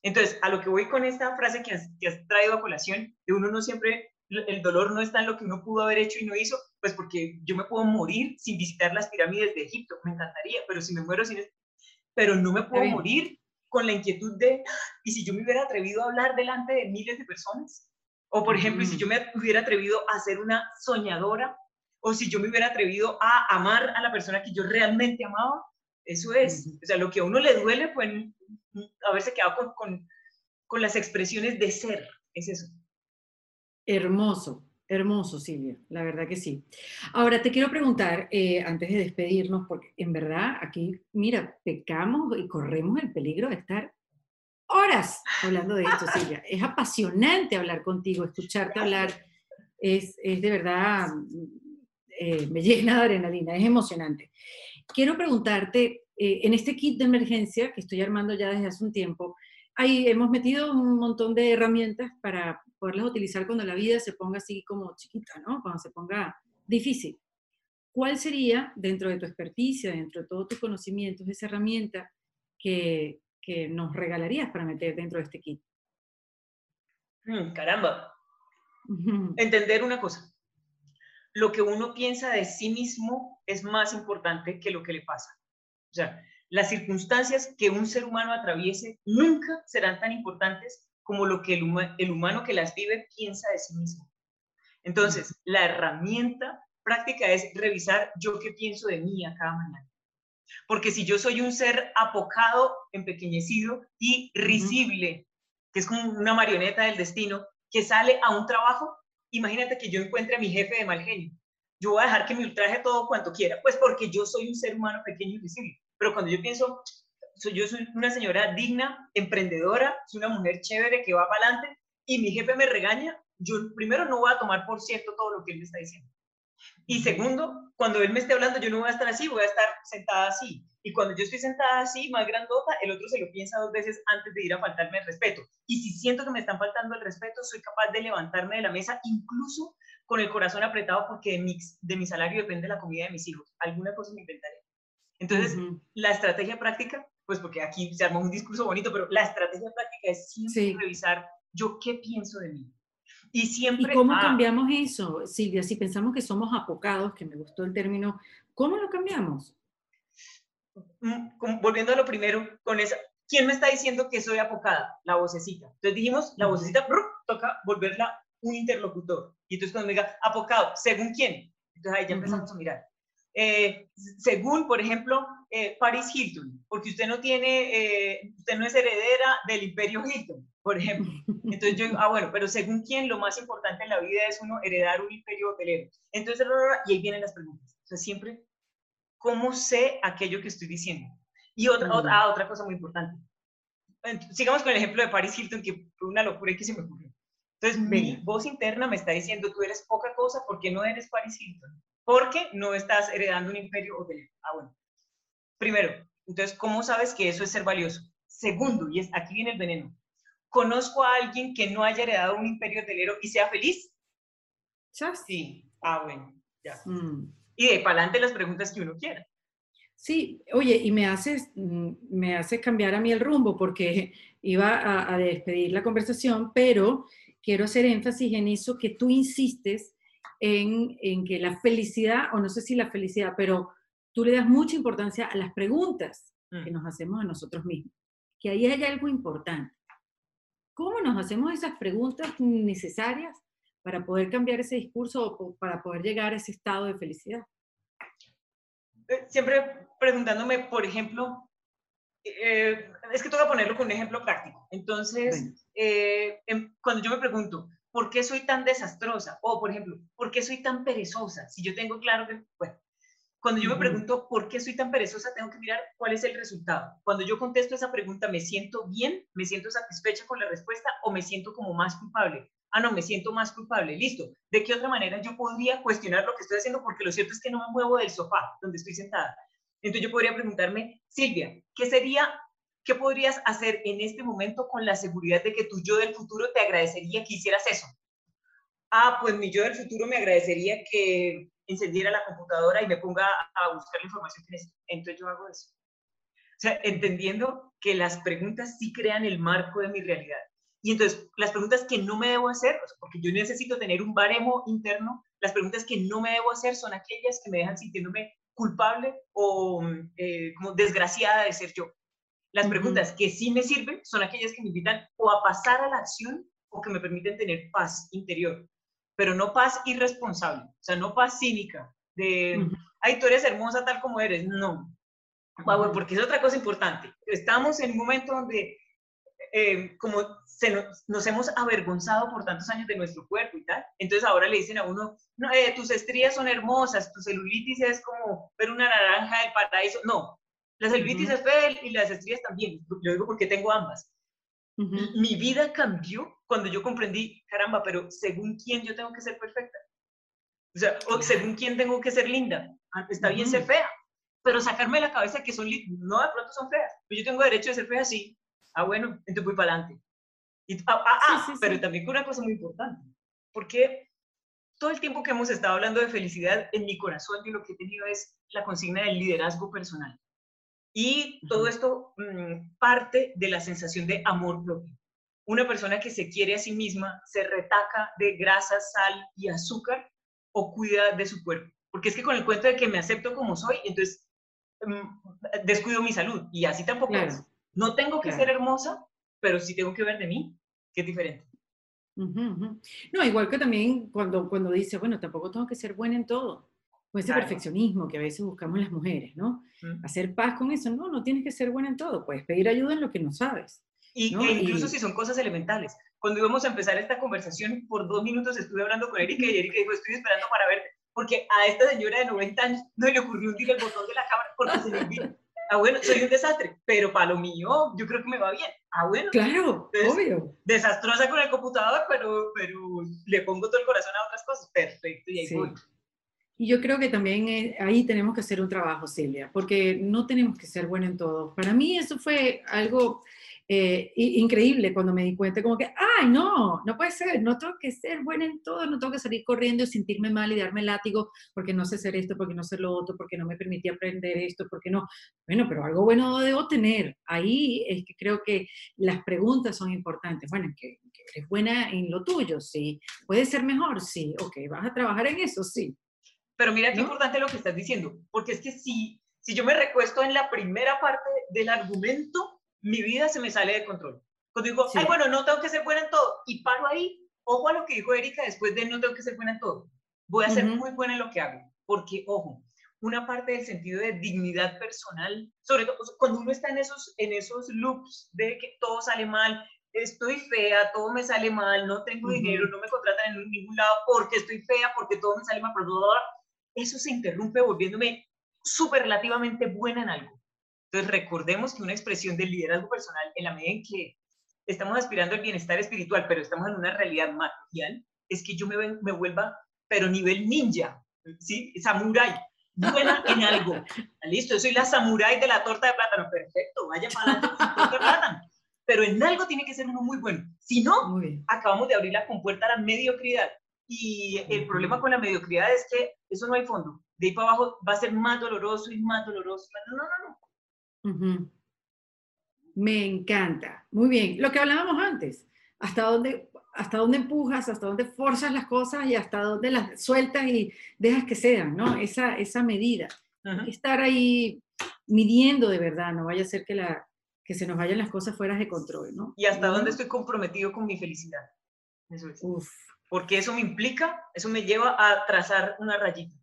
Entonces, a lo que voy con esta frase que has, que has traído a colación, de uno no siempre, el dolor no está en lo que uno pudo haber hecho y no hizo, pues porque yo me puedo morir sin visitar las pirámides de Egipto, me encantaría, pero si me muero sin... Pero no me puedo morir con la inquietud de, ¿y si yo me hubiera atrevido a hablar delante de miles de personas? O por ejemplo, si yo me hubiera atrevido a ser una soñadora, o si yo me hubiera atrevido a amar a la persona que yo realmente amaba, eso es. O sea, lo que a uno le duele, pues haberse quedado con, con, con las expresiones de ser, es eso. Hermoso, Hermoso, Silvia, la verdad que sí. Ahora te quiero preguntar, eh, antes de despedirnos, porque en verdad aquí, mira, pecamos y corremos el peligro de estar horas hablando de esto, Silvia. Es apasionante hablar contigo, escucharte hablar, es, es de verdad, eh, me llena de adrenalina, es emocionante. Quiero preguntarte, eh, en este kit de emergencia que estoy armando ya desde hace un tiempo, ahí hemos metido un montón de herramientas para poderlas utilizar cuando la vida se ponga así como chiquita, ¿no? Cuando se ponga difícil. ¿Cuál sería, dentro de tu experticia, dentro de todos tus conocimientos, esa herramienta que, que nos regalarías para meter dentro de este kit? Mm, caramba. Entender una cosa. Lo que uno piensa de sí mismo es más importante que lo que le pasa. O sea, las circunstancias que un ser humano atraviese nunca serán tan importantes como lo que el, el humano que las vive piensa de sí mismo. Entonces, la herramienta práctica es revisar yo qué pienso de mí a cada mañana. Porque si yo soy un ser apocado, empequeñecido y risible, que es como una marioneta del destino, que sale a un trabajo, imagínate que yo encuentre a mi jefe de mal genio. Yo voy a dejar que me ultraje todo cuanto quiera, pues porque yo soy un ser humano pequeño y risible. Pero cuando yo pienso, yo soy una señora digna, emprendedora, soy una mujer chévere que va para adelante y mi jefe me regaña, yo primero no voy a tomar por cierto todo lo que él me está diciendo. Y segundo, cuando él me esté hablando, yo no voy a estar así, voy a estar sentada así. Y cuando yo estoy sentada así, más grandota, el otro se lo piensa dos veces antes de ir a faltarme el respeto. Y si siento que me están faltando el respeto, soy capaz de levantarme de la mesa, incluso con el corazón apretado, porque de mi, de mi salario depende la comida de mis hijos. Alguna cosa me inventaré. Entonces, la estrategia práctica, pues porque aquí se arma un discurso bonito, pero la estrategia práctica es siempre revisar yo qué pienso de mí. Y siempre... ¿Y cómo ah, cambiamos eso, Silvia? Si pensamos que somos apocados, que me gustó el término, ¿cómo lo cambiamos? Mm, volviendo a lo primero, con esa, ¿quién me está diciendo que soy apocada? La vocecita. Entonces dijimos, la vocecita, toca volverla un interlocutor. Y entonces cuando me diga, apocado, ¿según quién? Entonces ahí ya empezamos a mirar. Eh, según, por ejemplo, eh, Paris Hilton, porque usted no tiene, eh, usted no es heredera del imperio Hilton, por ejemplo. Entonces yo, ah, bueno, pero según quién, lo más importante en la vida es uno heredar un imperio hotelero. Entonces, y ahí vienen las preguntas. O sea, siempre, ¿cómo sé aquello que estoy diciendo? Y otra, otra, ah, otra cosa muy importante. sigamos con el ejemplo de Paris Hilton, que fue una locura y que se me ocurrió. Entonces, mi voz interna me está diciendo, tú eres poca cosa porque no eres Paris Hilton porque no estás heredando un imperio hotelero. Ah, bueno. Primero, entonces, ¿cómo sabes que eso es ser valioso? Segundo, y es, aquí viene el veneno. ¿Conozco a alguien que no haya heredado un imperio hotelero y sea feliz? Sí. Ah, bueno, ya. Mm. Y de para adelante las preguntas que uno quiera. Sí, oye, y me hace, mm, me hace cambiar a mí el rumbo porque iba a, a despedir la conversación, pero quiero hacer énfasis en eso que tú insistes en, que la felicidad, o no sé si la felicidad, pero tú le das mucha importancia a las preguntas que mm. nos hacemos a nosotros mismos, que ahí hay algo importante. ¿Cómo nos hacemos esas preguntas necesarias para poder cambiar ese discurso o para poder llegar a ese estado de felicidad? Eh, siempre preguntándome, por ejemplo, eh, es que tengo que ponerlo con un ejemplo práctico. Entonces, eh, em, cuando yo me pregunto, ¿por qué soy tan desastrosa? O, por ejemplo, ¿por qué soy tan perezosa? Si yo tengo claro que, bueno, cuando yo me pregunto por qué soy tan perezosa, tengo que mirar cuál es el resultado. Cuando yo contesto esa pregunta, ¿me siento bien? ¿Me siento satisfecha con la respuesta? ¿O me siento como más culpable? Ah, no, me siento más culpable. Listo. ¿De qué otra manera yo podría cuestionar lo que estoy haciendo? Porque lo cierto es que no me muevo del sofá donde estoy sentada. Entonces yo podría preguntarme, Silvia, ¿qué sería ¿Qué podrías hacer en este momento con la seguridad de que tu yo del futuro te agradecería que hicieras eso? Ah, pues mi yo del futuro me agradecería que encendiera la computadora y me ponga a buscar la información que necesito. Entonces yo hago eso. O sea, entendiendo que las preguntas sí crean el marco de mi realidad. Y entonces, las preguntas que no me debo hacer, porque yo necesito tener un baremo interno, las preguntas que no me debo hacer son aquellas que me dejan sintiéndome culpable o eh, como desgraciada de ser yo. Las preguntas que sí me sirven son aquellas que me invitan o a pasar a la acción o que me permiten tener paz interior, pero no paz irresponsable, o sea, no paz cínica, de, ay, tú eres hermosa tal como eres, no. porque es otra cosa importante. Estamos en un momento donde, eh, como se nos, hemos avergonzado por tantos años de nuestro cuerpo y tal, entonces ahora le dicen a uno, no, eh, tus estrías son hermosas, tu celulitis es como ver una naranja del paraíso. No, la celulitis es fea y las estrías también. Yo digo porque tengo ambas. Mi vida cambió cuando yo comprendí, caramba, pero según quién yo tengo que ser perfecta. O sea, según quién tengo que ser linda. Ah, está bien ser fea, pero sacarme de la cabeza que son lindas. No, de pronto son feas. Pero yo tengo derecho de ser fea, sí. Ah, bueno, entonces voy para adelante. ah, ah, ah pero también con una cosa muy importante. Porque todo el tiempo que hemos estado hablando de felicidad, en mi corazón yo lo que he tenido es la consigna del liderazgo personal. Y todo esto mm, parte de la sensación de amor propio. Una persona que se quiere a sí misma se retaca de grasa, sal y azúcar o cuida de su cuerpo. Porque es que con el cuento de que me acepto como soy, entonces mm, descuido mi salud. Y así tampoco es. No tengo que ser hermosa, pero sí tengo que ver de mí, que es diferente. No, igual que también cuando, cuando dice, bueno, tampoco tengo que ser buena en todo con ese perfeccionismo que a veces buscamos las mujeres, ¿no? Hacer paz con eso, no, no tienes que ser buena en todo, puedes pedir ayuda en lo que no sabes. Y, incluso si son cosas elementales. Cuando íbamos a empezar esta conversación, por dos minutos estuve hablando con Erika y Erika dijo, estoy esperando para verte, porque a esta señora de 90 años no le ocurrió un el botón de la cámara porque se le olvidó. Ah, bueno, soy un desastre, pero para lo mío yo creo que me va bien. Ah, bueno. Claro, obvio. Desastrosa con el computador, pero, pero le pongo todo el corazón a otras cosas. Perfecto, y ahí voy. Y yo creo que también eh, ahí tenemos que hacer un trabajo, Silvia, porque no tenemos que ser buenos en todo. Para mí eso fue algo eh, increíble cuando me di cuenta, como que, ay, no, no puede ser, no tengo que ser buena en todo, no tengo que salir corriendo y sentirme mal y darme látigo porque no sé hacer esto, porque no sé lo otro, porque no me permití aprender esto, porque no. Bueno, pero algo bueno debo tener. Ahí es que creo que las preguntas son importantes. Bueno, que, que eres buena en lo tuyo, sí. ¿Puedes ser mejor? Sí. Ok, ¿vas a trabajar en eso? Sí. Pero mira qué importante lo que estás diciendo, porque es que si, si yo me recuesto en la primera parte del argumento, mi vida se me sale de control. Cuando digo, ay, bueno, no tengo que ser buena en todo, y paro ahí, ojo a lo que dijo Erika, después de no tengo que ser buena en todo. Voy a ser muy buena en lo que hago, porque, ojo, una parte del sentido de dignidad personal, sobre todo cuando uno está en esos, en esos loops de que todo sale mal, estoy fea, todo me sale mal, no tengo dinero, no me contratan en ningún lado porque estoy fea, porque todo me sale mal, pero eso se interrumpe volviéndome superlativamente buena en algo. Entonces recordemos que una expresión del liderazgo personal, en la medida en que estamos aspirando al bienestar espiritual, pero estamos en una realidad material, es que yo me, me vuelva, pero nivel ninja, ¿sí? Samurai, buena en algo. Listo, yo soy la samurai de la torta de plátano. Perfecto, vaya para con torta de plátano. Pero en algo tiene que ser uno muy bueno. Si no, acabamos de abrir la compuerta a la mediocridad. Y el problema con la mediocridad es que eso no hay fondo. De ahí para abajo va a ser más doloroso y más doloroso. No, no, no, no. Me encanta. Muy bien. Lo que hablábamos antes. ¿Hasta dónde, hasta dónde empujas, hasta dónde forzas las cosas y hasta dónde las sueltas y dejas que sean, ¿no? Esa, esa medida. Estar ahí midiendo de verdad, no vaya a ser que, la, que se nos vayan las cosas fuera de control, ¿no? Y hasta dónde estoy comprometido con mi felicidad. Eso es. Uf. Porque eso me implica, eso me lleva a trazar una rayita.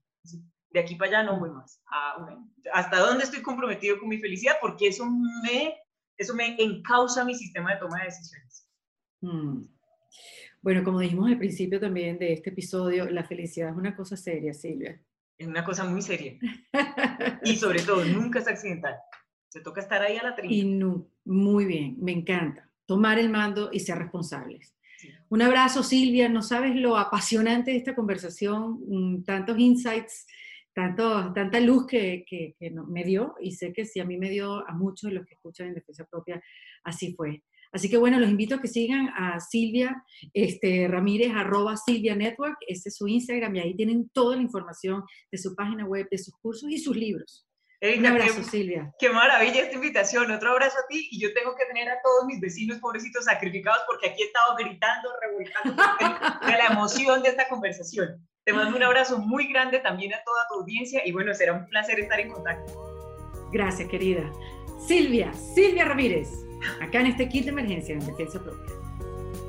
De aquí para allá no voy más. Ah, ¿Hasta dónde estoy comprometido con mi felicidad? Porque eso me, eso me encausa mi sistema de toma de decisiones. Mm. Bueno, como dijimos al principio también de este episodio, la felicidad es una cosa seria, Silvia. Es una cosa muy seria. y sobre todo, nunca es accidental. Se toca estar ahí a la trina. Y no, muy bien, me encanta. Tomar el mando y ser responsables. Un abrazo, Silvia. No sabes lo apasionante de esta conversación, mm, tantos insights, tanto, tanta luz que, que, que me dio y sé que si a mí me dio a muchos de los que escuchan en defensa propia, así fue. Así que bueno, los invito a que sigan a Silvia este, Ramírez, arroba Silvia Network, ese es su Instagram y ahí tienen toda la información de su página web, de sus cursos y sus libros. Un abrazo, Silvia. Qué maravilla esta invitación. Otro abrazo a ti. Y yo tengo que tener a todos mis vecinos pobrecitos sacrificados porque aquí he estado gritando, revolcando de la emoción de esta conversación. Te mando un abrazo muy grande también a toda tu audiencia y bueno, será un placer estar en contacto. Gracias, querida. Silvia, Silvia Ramírez acá en este kit de emergencia en Defensa Propia.